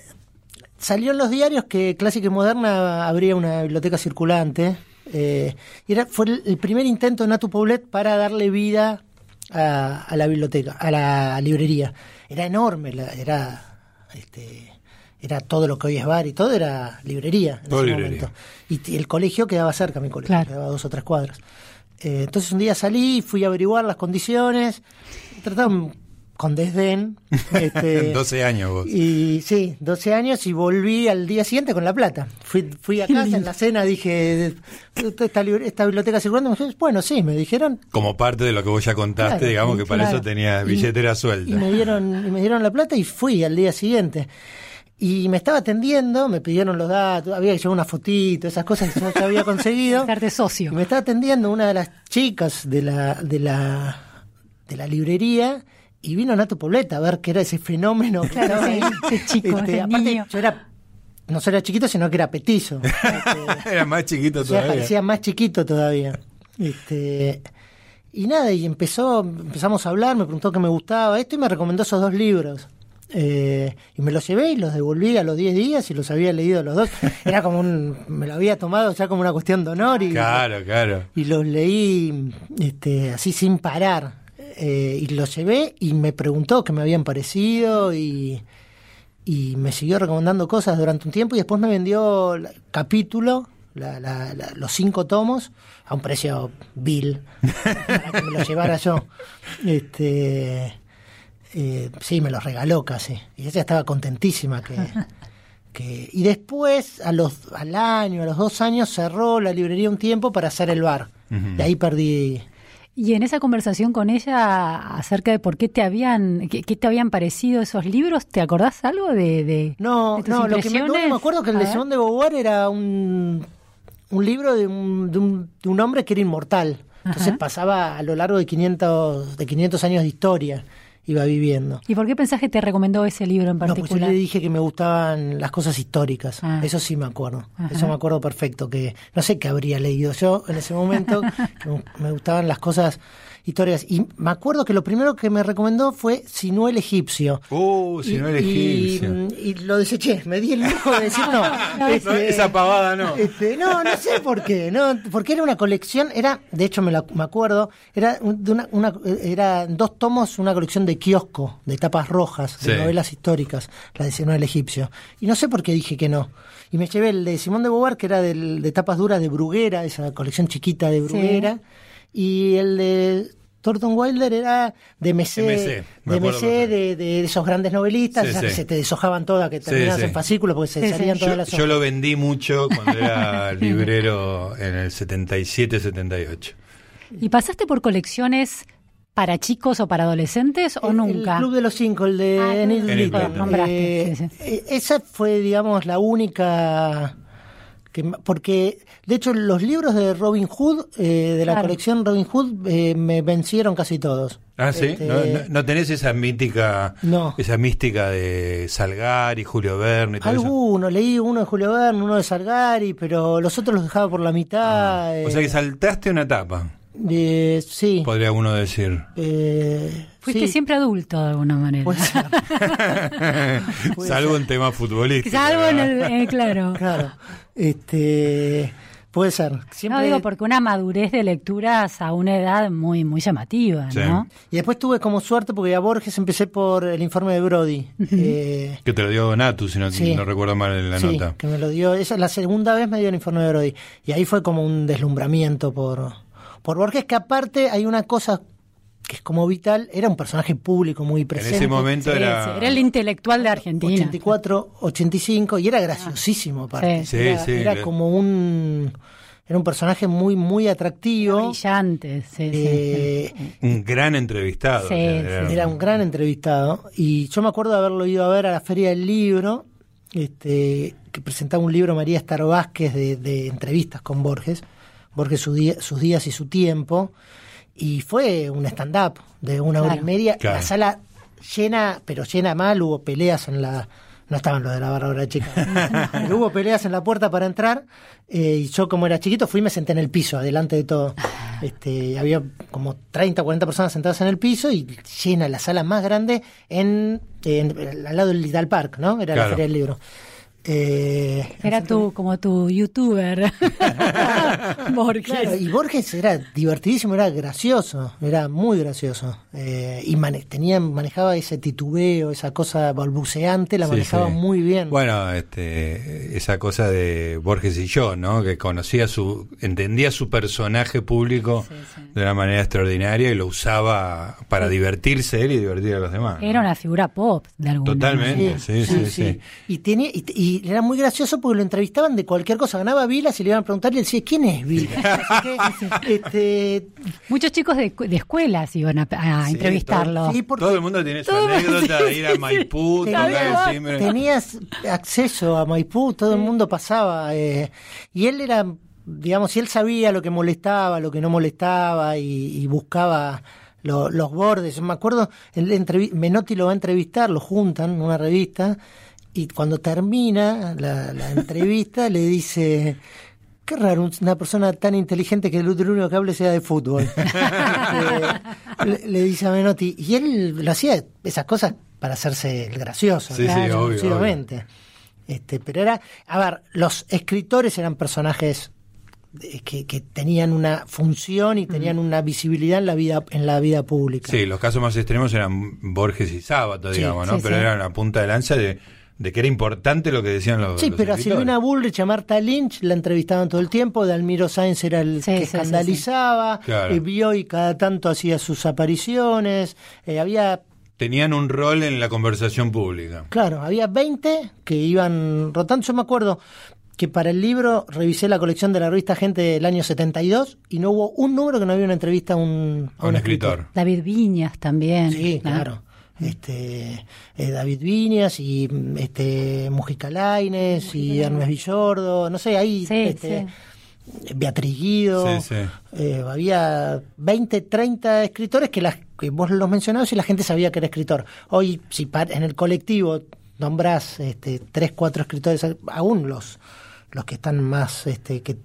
Speaker 4: salió en los diarios que Clásica y Moderna habría una biblioteca circulante. Eh, y era, fue el, el primer intento de Natu Poblet para darle vida a, a la biblioteca, a la librería. Era enorme, la- era este, era todo lo que hoy es bar y todo era librería en
Speaker 2: Todo
Speaker 4: ese
Speaker 2: librería.
Speaker 4: momento. Y, el colegio quedaba cerca, mi colegio,
Speaker 3: Claro.
Speaker 4: quedaba dos o tres cuadras. Eh, entonces un día salí, fui a averiguar las condiciones, trataban con desdén. este,
Speaker 2: 12 años vos.
Speaker 4: y sí, 12 años y volví al día siguiente con la plata. Fui, fui a casa, en la cena dije, esta, libre- esta biblioteca circulante, me dijeron, bueno, sí, me dijeron,
Speaker 2: Como parte de lo que vos ya contaste,
Speaker 4: Claro,
Speaker 2: digamos que para
Speaker 4: claro.
Speaker 2: eso tenía
Speaker 4: Y-
Speaker 2: billetera
Speaker 4: y
Speaker 2: suelta.
Speaker 4: me dieron y me dieron la plata y fui al día siguiente. Y me estaba atendiendo, me pidieron los datos, había que llevar una fotito, esas cosas que yo ya había conseguido. Y
Speaker 3: socio.
Speaker 4: me estaba atendiendo una de las chicas de la, de la, de la librería y vino Nato Pobleta a ver qué era ese fenómeno. que
Speaker 3: Claro, sí,
Speaker 4: ahí.
Speaker 3: ese chico, ese
Speaker 4: aparte,
Speaker 3: niño.
Speaker 4: yo era, no solo era chiquito, sino que era petizo. Este,
Speaker 2: Era más chiquito
Speaker 4: o sea,
Speaker 2: todavía.
Speaker 4: parecía más chiquito todavía. Este, y nada, y empezó, empezamos a hablar, me preguntó qué me gustaba esto y me recomendó esos dos libros. Eh, y me los llevé y los devolví a los 10 días y los había leído los dos. Era como un, me lo había tomado ya como una cuestión de honor y,
Speaker 2: Claro, claro.
Speaker 4: y los leí este, así sin parar. Eh, y los llevé y me preguntó qué me habían parecido y, y me siguió recomendando cosas durante un tiempo y después me vendió el capítulo, la- la- la- los cinco tomos, a un precio vil, para que me los llevara yo. Este, eh, sí, me los regaló casi. Y ella estaba contentísima que... que y después, a los, al año, a los dos años, cerró la librería un tiempo para hacer el bar. Y ahí perdí...
Speaker 3: Y en esa conversación con ella acerca de por qué te habían, qué, qué te habían parecido esos libros, ¿te acordás algo de, de
Speaker 4: No,
Speaker 3: de tus
Speaker 4: no, lo que me, que me acuerdo que el
Speaker 3: A
Speaker 4: de Beauvoir era un, un libro de un, de, un, de un hombre que era inmortal. Entonces
Speaker 3: Ajá.
Speaker 4: pasaba a lo largo de 500, de 500 años de historia, iba viviendo.
Speaker 3: ¿Y por qué pensás que te recomendó ese libro en
Speaker 4: No, pues yo
Speaker 3: particular?
Speaker 4: le dije que me gustaban las cosas históricas.
Speaker 3: Ah.
Speaker 4: Eso sí me acuerdo.
Speaker 3: Ajá.
Speaker 4: Eso me acuerdo perfecto. Que no sé qué habría leído yo en ese momento. me gustaban las cosas históricas. Y me acuerdo que lo primero que me recomendó fue Sinuel egipcio.
Speaker 2: Uh, si no
Speaker 4: Y-
Speaker 2: eres
Speaker 4: y,
Speaker 2: egipcio.
Speaker 4: y lo deseché, me di el lujo de decir no.
Speaker 2: No,
Speaker 4: Este,
Speaker 2: esa pavada no.
Speaker 4: este, no, no sé por qué, no, porque era una colección, era, de hecho me, la- me acuerdo, era un- de una, una- era dos tomos, una colección de kiosco, de tapas rojas, de
Speaker 2: Sí.
Speaker 4: novelas históricas, la de Sinuel egipcio. Y no sé por qué dije que no. Y me llevé el de Simón de Beauvoir, que era del- de tapas duras de Bruguera, esa colección chiquita de Bruguera. Y el de Thornton Wilder era de MC,
Speaker 2: MC, me
Speaker 4: de,
Speaker 2: perfecto.
Speaker 4: de, de esos grandes novelistas,
Speaker 2: Sí,
Speaker 4: esas
Speaker 2: sí.
Speaker 4: que se te deshojaban todas, que
Speaker 2: Sí,
Speaker 4: terminabas
Speaker 2: sí.
Speaker 4: en fascículos porque se
Speaker 3: Sí, sí.
Speaker 4: salían todas
Speaker 2: Yo,
Speaker 4: las
Speaker 2: yo
Speaker 4: hojas.
Speaker 2: lo vendí mucho cuando era librero en el 77-78.
Speaker 3: ¿Y pasaste por colecciones para chicos o para adolescentes o
Speaker 4: El-
Speaker 3: nunca?
Speaker 4: El Club de los Cinco, el de
Speaker 3: Ah,
Speaker 4: Enid
Speaker 2: de
Speaker 4: Eh,
Speaker 3: sí, sí.
Speaker 4: eh, Esa fue, digamos, la única... Que, porque, de hecho, los libros de Robin Hood, eh, de la
Speaker 3: Claro.
Speaker 4: colección Robin Hood, eh, me vencieron casi todos.
Speaker 2: Ah, sí.
Speaker 4: Este,
Speaker 2: ¿No, no, no tenés esa mítica,
Speaker 4: No.
Speaker 2: esa mística de Salgari, Julio Verne y todo eso?
Speaker 4: Algunos, leí uno de Julio Verne, uno de Salgari, pero los otros los dejaba por la mitad.
Speaker 2: O sea
Speaker 4: eh,
Speaker 2: que saltaste una etapa,
Speaker 4: eh, sí.
Speaker 2: podría uno decir.
Speaker 4: eh,
Speaker 3: Fuiste
Speaker 4: sí,
Speaker 3: siempre adulto de alguna manera.
Speaker 4: puede ser, Puede
Speaker 2: Salvo en temas futbolísticos.
Speaker 3: Salvo en el, eh, claro.
Speaker 4: claro. Este, puede ser. Siempre,
Speaker 3: No digo porque una madurez de lecturas a una edad muy muy llamativa,
Speaker 2: Sí.
Speaker 3: ¿no?
Speaker 4: Y después tuve como suerte porque a Borges empecé por el informe de Brody. Eh,
Speaker 2: Que te lo dio Natu, si no,
Speaker 4: Sí.
Speaker 2: no recuerdo mal en la
Speaker 4: sí,
Speaker 2: nota.
Speaker 4: que me lo dio. Esa es la segunda vez me dio el informe de Brody. Y ahí fue como un deslumbramiento por, por Borges, que aparte hay una cosa que es como vital, era un personaje público muy
Speaker 2: En
Speaker 4: presente.
Speaker 2: ese momento
Speaker 3: Sí,
Speaker 2: era...
Speaker 3: sí, era el intelectual de Argentina.
Speaker 4: 84, 85, y era graciosísimo aparte.
Speaker 3: Sí.
Speaker 4: Era,
Speaker 2: sí,
Speaker 4: era
Speaker 2: le-
Speaker 4: como un... Era un personaje muy, muy atractivo.
Speaker 3: Brillante, sí, sí.
Speaker 4: Eh,
Speaker 2: Un gran entrevistado.
Speaker 3: Sí.
Speaker 4: Era un gran entrevistado y yo me acuerdo de haberlo ido a ver a la Feria del Libro, este, que presentaba un libro María Estar Vázquez de, de entrevistas con Borges, Borges su día- sus días y su tiempo, y fue un stand-up de una hora y media,
Speaker 2: Claro.
Speaker 4: la sala llena, pero llena mal, hubo peleas en la... No estaban los de la Bárbara Chica. pero hubo peleas en la puerta para entrar. eh, y yo, como era chiquito, fui y me senté en el piso, adelante de todo. Este, había como 30 o 40 personas sentadas en el piso y llena la sala más grande en, en- al lado del Lidl Park, ¿no? Era
Speaker 2: Claro.
Speaker 4: la Feria del Libro. Eh,
Speaker 3: Era tu, como tu youtuber. Borges.
Speaker 4: Claro, y Borges era divertidísimo, era gracioso, era muy gracioso. Eh, y mane- tenía, manejaba ese titubeo, esa cosa balbuceante, la
Speaker 2: Sí,
Speaker 4: manejaba
Speaker 2: sí.
Speaker 4: muy bien.
Speaker 2: Bueno, este, esa cosa de Borges y yo, ¿no? Que conocía su, entendía su personaje público de una manera extraordinaria y lo usaba para divertirse él y divertir a los demás. ¿no?
Speaker 3: Era una figura pop, de alguna
Speaker 2: Totalmente. sí, sí, sí.
Speaker 4: Y, tenía, y, y era muy gracioso porque lo entrevistaban de cualquier cosa. Ganaba Vilas y le iban a preguntar y él decía, ¿quién es Vilas? Este,
Speaker 3: Muchos chicos de, de escuelas iban a, a
Speaker 2: Sí,
Speaker 3: entrevistarlo.
Speaker 4: sí, porque
Speaker 2: Todo el mundo tiene su anécdota de ir a Maipú, tocar el
Speaker 4: Tenías, acceso a Maipú, todo el mundo pasaba. eh, y él era, digamos, y él sabía lo que molestaba, lo que no molestaba y, y buscaba lo- los bordes. Me acuerdo, él entrevi- Menotti lo va a entrevistar, lo juntan en una revista y cuando termina la, la entrevista le dice... Qué raro, una persona tan inteligente que lo único que hable sea de fútbol. Eh, le, le dice a Menotti. Y él lo hacía esas cosas para hacerse el gracioso.
Speaker 2: Sí, sí, obvio,
Speaker 4: exclusivamente. Este, pero era, a ver, los escritores eran personajes eh, que, que tenían una función y tenían una visibilidad en la vida en la vida pública.
Speaker 2: Sí, los casos más extremos eran Borges y Sábato,
Speaker 4: Sí,
Speaker 2: digamos, ¿no?
Speaker 3: sí,
Speaker 2: Pero
Speaker 3: sí.
Speaker 2: eran la punta de lanza de, de que era importante lo que decían los
Speaker 4: Sí,
Speaker 2: los
Speaker 4: pero a
Speaker 2: escritores.
Speaker 4: Silvina Bullrich, a Marta Lynch la entrevistaban todo el tiempo, Dalmiro Sáenz era el
Speaker 3: Sí,
Speaker 4: que
Speaker 3: sí, sí,
Speaker 4: escandalizaba,
Speaker 2: Claro.
Speaker 4: eh, Bioy cada tanto hacía sus apariciones, eh, había
Speaker 2: Tenían un rol en la conversación pública.
Speaker 4: Claro, había 20 que iban rotando. Yo me acuerdo que para el libro revisé la colección de la revista Gente del año 72 y no hubo un número que no había una entrevista a un,
Speaker 2: A un escritor.
Speaker 3: David Viñas también.
Speaker 4: Sí,
Speaker 3: ¿no?
Speaker 4: claro. Este, eh, David Viñas y este Mujica Lainez y Ernest Villordo, no sé, ahí
Speaker 3: Sí,
Speaker 4: este, Beatriz Guido,
Speaker 2: Sí, sí.
Speaker 4: eh, había 20, 30 escritores que, las, que vos los mencionabas y la gente sabía que era escritor. Hoy, si en el colectivo nombrás este, 3, 4 escritores, aún los, los que están más, este, que,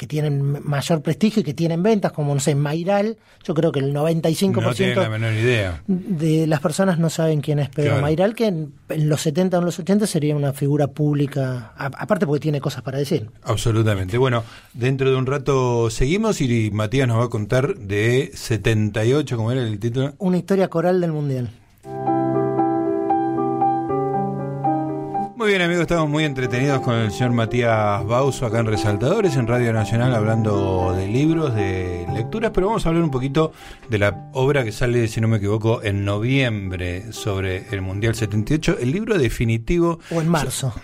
Speaker 4: que tienen mayor prestigio y que tienen ventas, como, no sé, Mairal, yo creo que el 95%
Speaker 2: No tienen la menor idea.
Speaker 4: de las personas no saben quién es Pedro
Speaker 2: Claro.
Speaker 4: Mairal, que en, en los 70 o en los 80 sería una figura pública, a- aparte porque tiene cosas para decir.
Speaker 2: Absolutamente. Bueno, dentro de un rato seguimos y Matías nos va a contar de 78, como era el título.
Speaker 4: Una historia coral del Mundial.
Speaker 2: Muy bien amigos, estamos muy entretenidos con el señor Matías Bauso acá en Resaltadores, en Radio Nacional, hablando de libros, de lecturas, pero vamos a hablar un poquito de la obra que sale, si no me equivoco, en noviembre sobre el Mundial 78, el libro definitivo.
Speaker 4: O en marzo.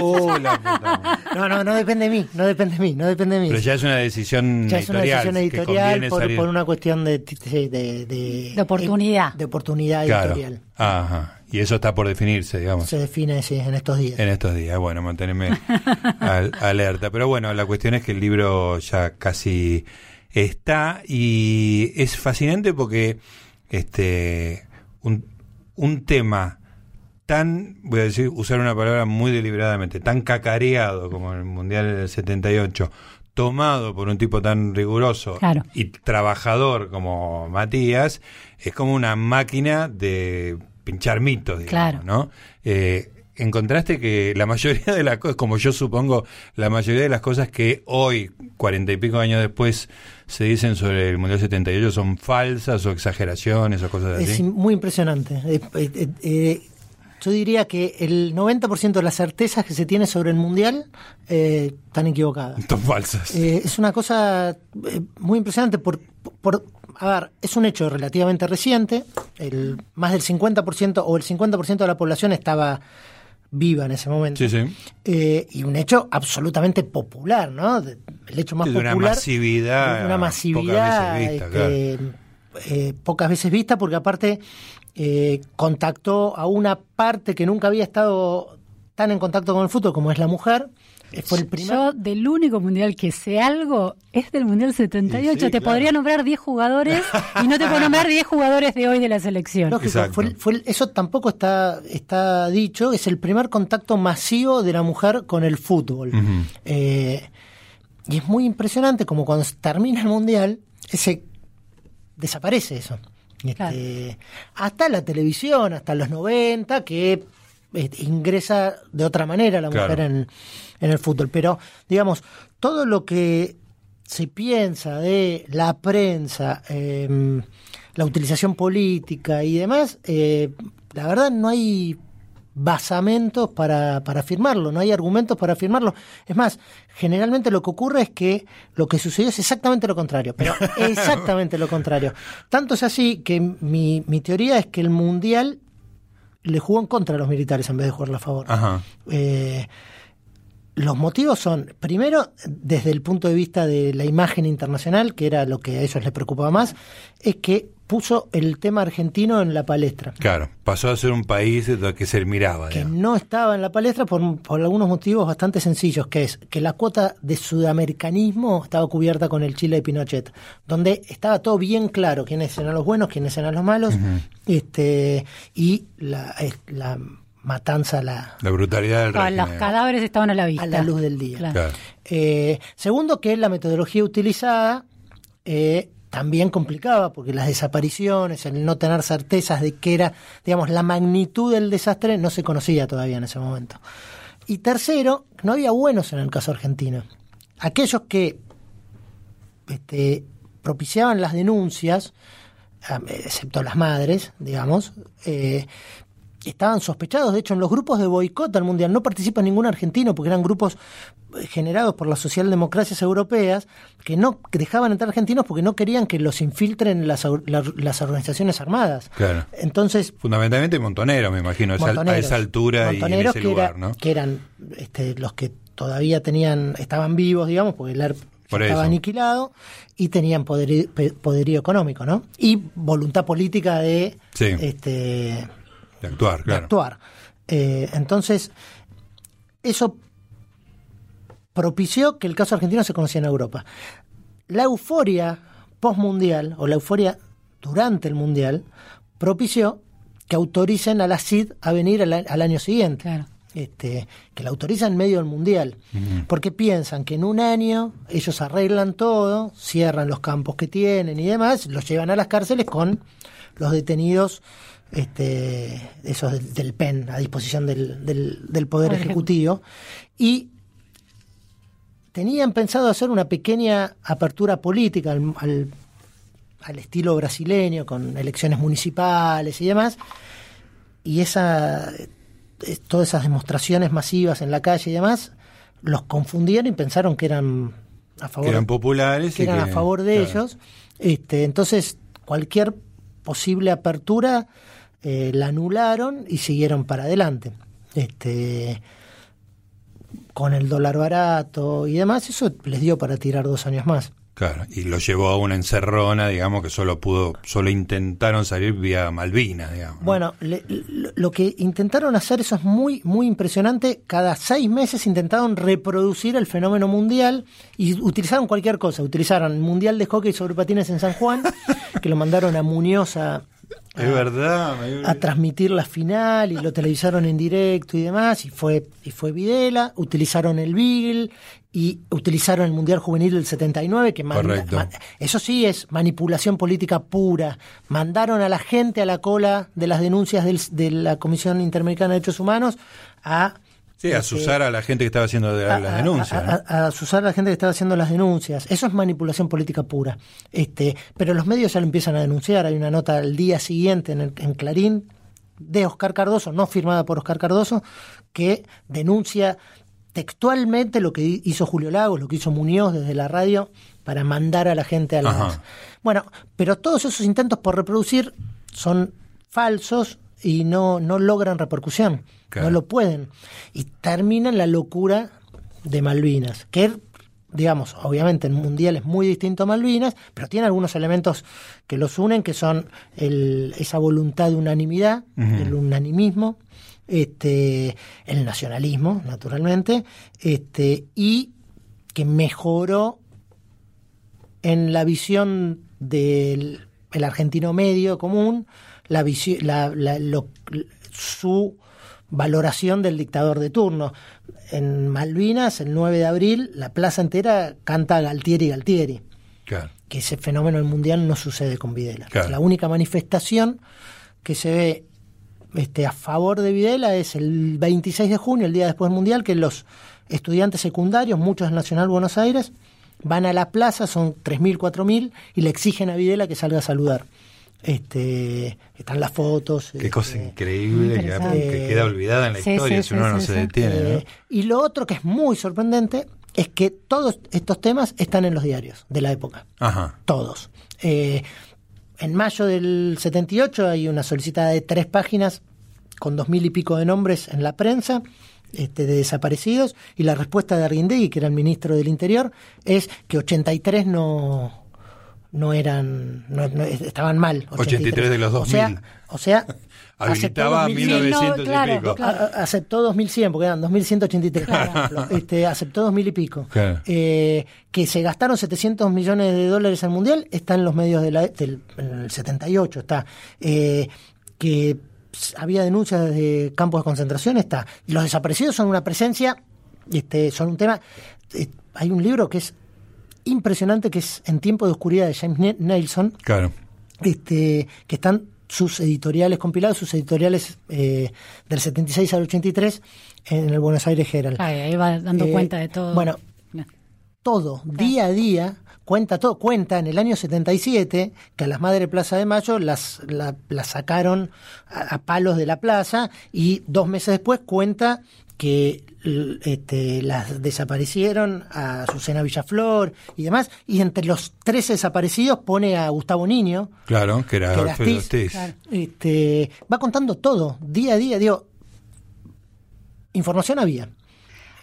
Speaker 2: Oh, la puta.
Speaker 4: No, no, no depende de mí, no depende de mí, no depende de mí.
Speaker 2: Pero ya es una decisión
Speaker 4: Ya es una
Speaker 2: editorial.
Speaker 4: decisión editorial por,
Speaker 2: salir.
Speaker 4: por una cuestión de, de, de, de-
Speaker 3: De oportunidad.
Speaker 4: De oportunidad
Speaker 2: Claro.
Speaker 4: editorial.
Speaker 2: Ajá. Y eso está por definirse, digamos.
Speaker 4: Se define sí, en estos días.
Speaker 2: En estos días, bueno, mantenerme al- alerta. Pero bueno, la cuestión es que el libro ya casi está y es fascinante porque este un, un tema tan, voy a decir, usar una palabra muy deliberadamente, tan cacareado como el Mundial del 78, tomado por un tipo tan riguroso
Speaker 3: Claro.
Speaker 2: y trabajador como Matías, es como una máquina de pinchar mitos, digamos,
Speaker 3: Claro.
Speaker 2: ¿no? Eh, encontraste que la mayoría de las cosas, como yo supongo, la mayoría de las cosas que hoy, cuarenta y pico años después, se dicen sobre el Mundial 78 son falsas o exageraciones o cosas
Speaker 4: Es
Speaker 2: así.
Speaker 4: im- muy impresionante. Eh, eh, yo diría que el 90% de las certezas que se tiene sobre el Mundial eh, están equivocadas.
Speaker 2: Son falsas.
Speaker 4: Eh, es una cosa eh, muy impresionante por, por- a ver, es un hecho relativamente reciente, el más del 50% o el 50% de la población estaba viva en ese momento.
Speaker 2: sí, sí.
Speaker 4: Eh, y un hecho absolutamente popular, ¿no? El hecho más
Speaker 2: de una
Speaker 4: popular.
Speaker 2: masividad
Speaker 4: de una masividad
Speaker 2: pocas veces vista,
Speaker 4: este, eh, pocas veces vista, porque aparte eh, contactó a una parte que nunca había estado tan en contacto con el fútbol como es la mujer. Eh, Fue el primer.
Speaker 3: Yo del único mundial que sé algo es del mundial 78.
Speaker 2: Y sí,
Speaker 3: te
Speaker 2: claro.
Speaker 3: podría nombrar 10 jugadores y no te puedo nombrar 10 jugadores de hoy de la selección.
Speaker 4: Lógico, fue, el- fue el- eso tampoco está, está dicho, es el primer contacto masivo de la mujer con el fútbol. Eh, y es muy impresionante como cuando termina el mundial, ese desaparece eso. Este,
Speaker 3: Claro.
Speaker 4: Hasta la televisión, hasta los 90, que este, ingresa de otra manera la mujer en, en el fútbol. Pero, digamos, todo lo que se piensa de la prensa, eh, la utilización política y demás, eh, la verdad no hay basamentos para, para afirmarlo, no hay argumentos para afirmarlo. Es más, generalmente lo que ocurre es que lo que sucedió es exactamente lo contrario, pero exactamente lo contrario. Tanto es así que mi, mi teoría es que el Mundial le jugó en contra a los militares en vez de jugarle a favor.
Speaker 2: Ajá.
Speaker 4: Eh, los motivos son, primero, desde el punto de vista de la imagen internacional, que era lo que a ellos les preocupaba más, es que puso el tema argentino en la palestra.
Speaker 2: Claro, pasó a ser un país de que se miraba.
Speaker 4: Que
Speaker 2: digamos.
Speaker 4: no estaba en la palestra por, por algunos motivos bastante sencillos, que es que la cuota de sudamericanismo estaba cubierta con el Chile de Pinochet, donde estaba todo bien claro quiénes eran los buenos, quiénes eran los malos, este y la, la matanza, la,
Speaker 2: La brutalidad del régimen.
Speaker 3: los cadáveres estaban a la vista.
Speaker 4: a la luz del día.
Speaker 3: Claro.
Speaker 2: Claro.
Speaker 4: Eh, segundo, que la metodología utilizada eh, también complicaba, porque las desapariciones, el no tener certezas de qué era, digamos, la magnitud del desastre no se conocía todavía en ese momento. Y tercero, no había buenos en el caso argentino. Aquellos que este, propiciaban las denuncias, ah, excepto las madres, digamos, eh, estaban sospechados. De hecho, en los grupos de boicot al mundial no participa ningún argentino porque eran grupos eh, generados por las socialdemocracias europeas que no dejaban entrar argentinos porque no querían que los infiltren las, las organizaciones armadas.
Speaker 2: Claro.
Speaker 4: Entonces,
Speaker 2: Fundamentalmente montoneros, me imagino, esa- a
Speaker 4: montoneros,
Speaker 2: esa altura y en
Speaker 4: montoneros
Speaker 2: ese
Speaker 4: que,
Speaker 2: lugar,
Speaker 4: era-
Speaker 2: ¿no?
Speaker 4: que eran este, los que todavía tenían estaban vivos, digamos, porque el ERP
Speaker 2: Por
Speaker 4: estaba
Speaker 2: eso.
Speaker 4: aniquilado y tenían poderío económico, ¿no? Y voluntad política de
Speaker 2: Sí.
Speaker 4: este
Speaker 2: De actuar,
Speaker 4: de
Speaker 2: claro.
Speaker 4: actuar. Eh, entonces, eso propició que el caso argentino se conociera en Europa. La euforia postmundial, o la euforia durante el mundial, propició que autoricen a la CID a venir al, año siguiente.
Speaker 3: Claro.
Speaker 4: Este, que la autorizan en medio del mundial, porque piensan que en un año ellos arreglan todo, cierran los campos que tienen y demás, los llevan a las cárceles con los detenidos este, esos del, del PEN a disposición del, del, del Poder Ejecutivo y tenían pensado hacer una pequeña apertura política al, al, al estilo brasileño con elecciones municipales y demás y esa eh, todas esas demostraciones masivas en la calle y demás, los confundieron y pensaron que eran a favor,
Speaker 2: Que eran populares.
Speaker 4: que eran a favor de
Speaker 2: claro.
Speaker 4: ellos. Este, entonces, cualquier posible apertura eh, la anularon y siguieron para adelante. Este, con el dólar barato y demás, eso les dio para tirar dos años más.
Speaker 2: Claro, y lo llevó a una encerrona, digamos, que solo pudo, solo intentaron salir vía Malvinas, digamos. ¿no?
Speaker 4: Bueno, le- lo- lo que intentaron hacer, eso es muy, muy impresionante. Cada seis meses intentaron reproducir el fenómeno mundial y utilizaron cualquier cosa. Utilizaron el Mundial de Hockey sobre Patines en San Juan, que lo mandaron a Muñoz a,
Speaker 2: es verdad, me
Speaker 4: a transmitir la final y lo televisaron en directo y demás y fue y fue Videla. Utilizaron el Beagle y utilizaron el Mundial Juvenil del 79 que manda- eso sí es manipulación política pura. Mandaron a la gente a la cola de las denuncias del- de la Comisión Interamericana de Derechos Humanos a
Speaker 2: Sí, a
Speaker 4: este,
Speaker 2: asusar a la gente que estaba haciendo
Speaker 4: a-
Speaker 2: las denuncias.
Speaker 4: A,
Speaker 2: ¿no?
Speaker 4: a- a asusar a la gente que estaba haciendo las denuncias. Eso es manipulación política pura. Este, pero los medios ya lo empiezan a denunciar. Hay una nota al día siguiente en, el- en Clarín de Oscar Cardoso, no firmada por Oscar Cardoso, que denuncia textualmente lo que hi- hizo Julio Lagos, lo que hizo Muñoz desde la radio para mandar a la gente a.
Speaker 2: Ajá.
Speaker 4: Bueno, pero todos esos intentos por reproducir son falsos y no, no logran repercusión.
Speaker 2: Claro.
Speaker 4: No lo pueden. Y termina en la locura de Malvinas, que digamos, obviamente el mundial es muy distinto a Malvinas, pero tiene algunos elementos que los unen, que son el, esa voluntad de unanimidad, el unanimismo, este, el nacionalismo, naturalmente, este, y que mejoró en la visión del el argentino medio común, la la- la- lo- su valoración del dictador de turno. En Malvinas, el 9 de abril, la plaza entera canta Galtieri, Galtieri
Speaker 2: Claro.
Speaker 4: que ese fenómeno del mundial no sucede con Videla.
Speaker 2: Claro.
Speaker 4: La única manifestación que se ve este, a favor de Videla es el 26 de junio, el día después del mundial, que los estudiantes secundarios, muchos del Nacional Buenos Aires, van a la plaza, son 3.000, 4.000, y le exigen a Videla que salga a saludar. Este, están las fotos.
Speaker 2: Qué
Speaker 4: este,
Speaker 2: cosa increíble que, que queda olvidada en la
Speaker 3: Sí,
Speaker 2: historia
Speaker 3: sí,
Speaker 2: si uno
Speaker 3: sí,
Speaker 2: no
Speaker 3: sí,
Speaker 2: se
Speaker 3: sí.
Speaker 2: detiene. ¿no?
Speaker 4: eh, y lo otro que es muy sorprendente es que todos estos temas están en los diarios de la época
Speaker 2: Ajá.
Speaker 4: todos. Eh, en mayo del 78 hay una solicitada de tres páginas con dos mil y pico de nombres en la prensa este, de desaparecidos y la respuesta de Arguindegui, que era el ministro del Interior, es que 83 no no eran no- no- estaban mal
Speaker 2: 83 de los
Speaker 4: o sea
Speaker 2: 2000.
Speaker 4: o sea
Speaker 2: Habilitaba
Speaker 4: aceptó 2000.
Speaker 2: 1900
Speaker 3: Sí, no,
Speaker 2: y
Speaker 3: claro,
Speaker 2: pico.
Speaker 3: claro.
Speaker 4: A- aceptó 2100, porque eran 2183, por ejemplo. Este, aceptó 2000 y pico.
Speaker 2: Claro.
Speaker 4: Eh, que se gastaron 700 millones de dólares en el mundial, está en los medios de la- del en el 78, está. Eh, que había denuncias de campos de concentración, está. Y los desaparecidos son una presencia, este, son un tema. eh, hay un libro que es impresionante, que es En tiempo de oscuridad de James Ne- Nelson,
Speaker 2: Claro.
Speaker 4: este, que están sus editoriales compilados, sus editoriales eh, del 76 al 83 en el Buenos Aires Herald.
Speaker 3: Claro, ahí va dando
Speaker 4: Eh,
Speaker 3: cuenta de todo.
Speaker 4: Bueno, todo, día a día, cuenta todo, cuenta en el año 77 que a las Madres Plaza de Mayo las, la- las sacaron a, a palos de la plaza y dos meses después cuenta que este, las desaparecieron a Susana Villaflor y demás, y entre los 13 desaparecidos pone a Gustavo Niño,
Speaker 2: Claro, que era
Speaker 4: que.
Speaker 3: Claro.
Speaker 4: este, va contando todo, día a día, digo, información había.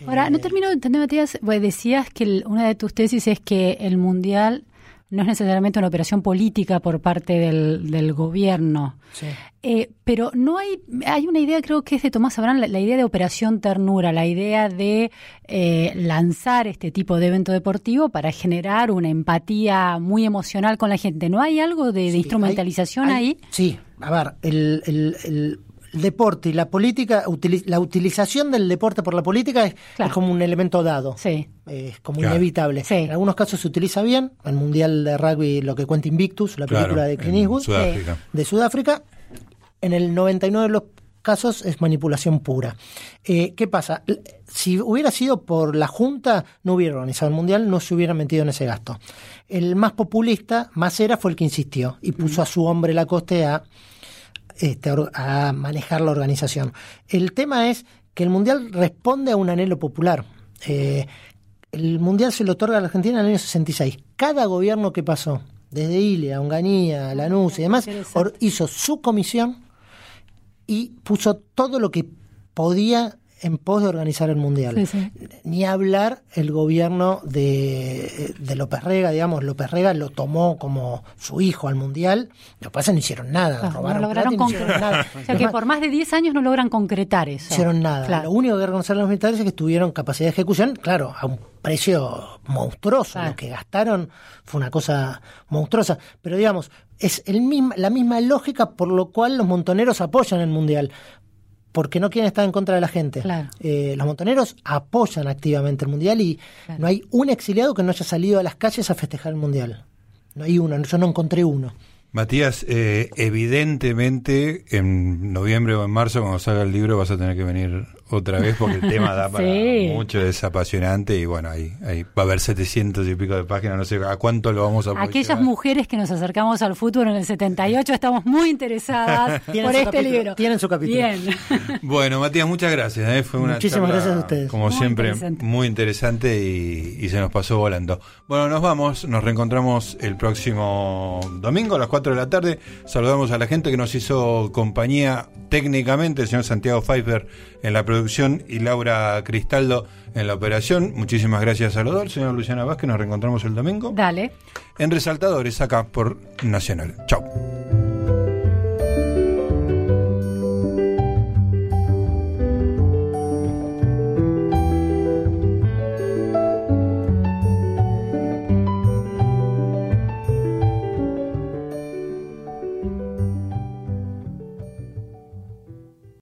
Speaker 3: Ahora, no termino de entender, Matías, pues decías que el- una de tus tesis es que el Mundial no es necesariamente una operación política por parte del, del gobierno.
Speaker 4: Sí.
Speaker 3: Eh, pero no hay, hay una idea, creo que es de Tomás Abraham, la, la idea de operación ternura, la idea de eh, lanzar este tipo de evento deportivo para generar una empatía muy emocional con la gente. ¿No hay algo de, de
Speaker 4: Sí,
Speaker 3: instrumentalización
Speaker 4: hay- hay-
Speaker 3: ahí?
Speaker 4: Sí, a ver, el, el- el deporte y la política, la utilización del deporte por la política es,
Speaker 3: Claro.
Speaker 4: es como un elemento dado.
Speaker 3: Sí.
Speaker 4: Es como
Speaker 2: Claro.
Speaker 4: inevitable.
Speaker 3: Sí.
Speaker 4: En algunos casos se utiliza bien. El Mundial de Rugby, lo que cuenta Invictus, la
Speaker 2: Claro,
Speaker 4: película de Clint
Speaker 2: en
Speaker 4: Eastwood,
Speaker 2: Sudáfrica.
Speaker 4: de Sudáfrica. En el 99 de los casos es manipulación pura. Eh, ¿Qué pasa? Si hubiera sido por la Junta, no hubiera organizado el Mundial, no se hubieran metido en ese gasto. El más populista, Macera, fue el que insistió y puso a su hombre Lacoste a este, a manejar la organización. El tema es que el Mundial responde a un anhelo popular. Eh, el Mundial se lo otorga a la Argentina en el año 66. Cada gobierno que pasó, desde Ilia, Onganía, Lanús y demás, hizo su comisión y puso todo lo que podía en pos de organizar el Mundial. Ni hablar el gobierno de, de, López Rega, digamos, López Rega lo tomó como su hijo al Mundial, lo que pasa es que no hicieron nada,
Speaker 3: no lograron concretar. o sea que por más de 10 años no logran concretar eso.
Speaker 4: No hicieron nada. Lo único que reconocer los militares es que tuvieron capacidad de ejecución, claro, a un precio monstruoso. Lo que gastaron fue una cosa monstruosa. Pero digamos, es el misma, la misma lógica por lo cual los montoneros apoyan el Mundial porque no quieren estar en contra de la gente. Eh, los montoneros apoyan activamente el Mundial y no hay un exiliado que no haya salido a las calles a festejar el Mundial. No hay uno, yo no encontré uno.
Speaker 2: Matías, eh, evidentemente en noviembre o en marzo, cuando salga el libro, vas a tener que venir otra vez porque el tema da para mucho, es apasionante y bueno, ahí, ahí va a haber 700 y pico de páginas, no sé a cuánto lo vamos a
Speaker 3: Aquellas mujeres que nos acercamos al fútbol en el 78 estamos muy interesadas por este libro.
Speaker 4: Tienen su capítulo. Bien.
Speaker 2: Bueno, Matías, muchas gracias. ¿eh? Fue una
Speaker 4: Muchísimas gracias a ustedes.
Speaker 2: Como siempre, muy interesante y, y se nos pasó volando. Bueno, nos vamos, nos reencontramos el próximo domingo a las 4 de la tarde. Saludamos a la gente que nos hizo compañía técnicamente, el señor Santiago Pfeiffer en la producción y Laura Cristaldo en la operación. Muchísimas gracias a los dos, señor Luciana Vázquez. Nos reencontramos el domingo.
Speaker 3: Dale.
Speaker 2: En Resaltadores, acá por Nacional. Chao.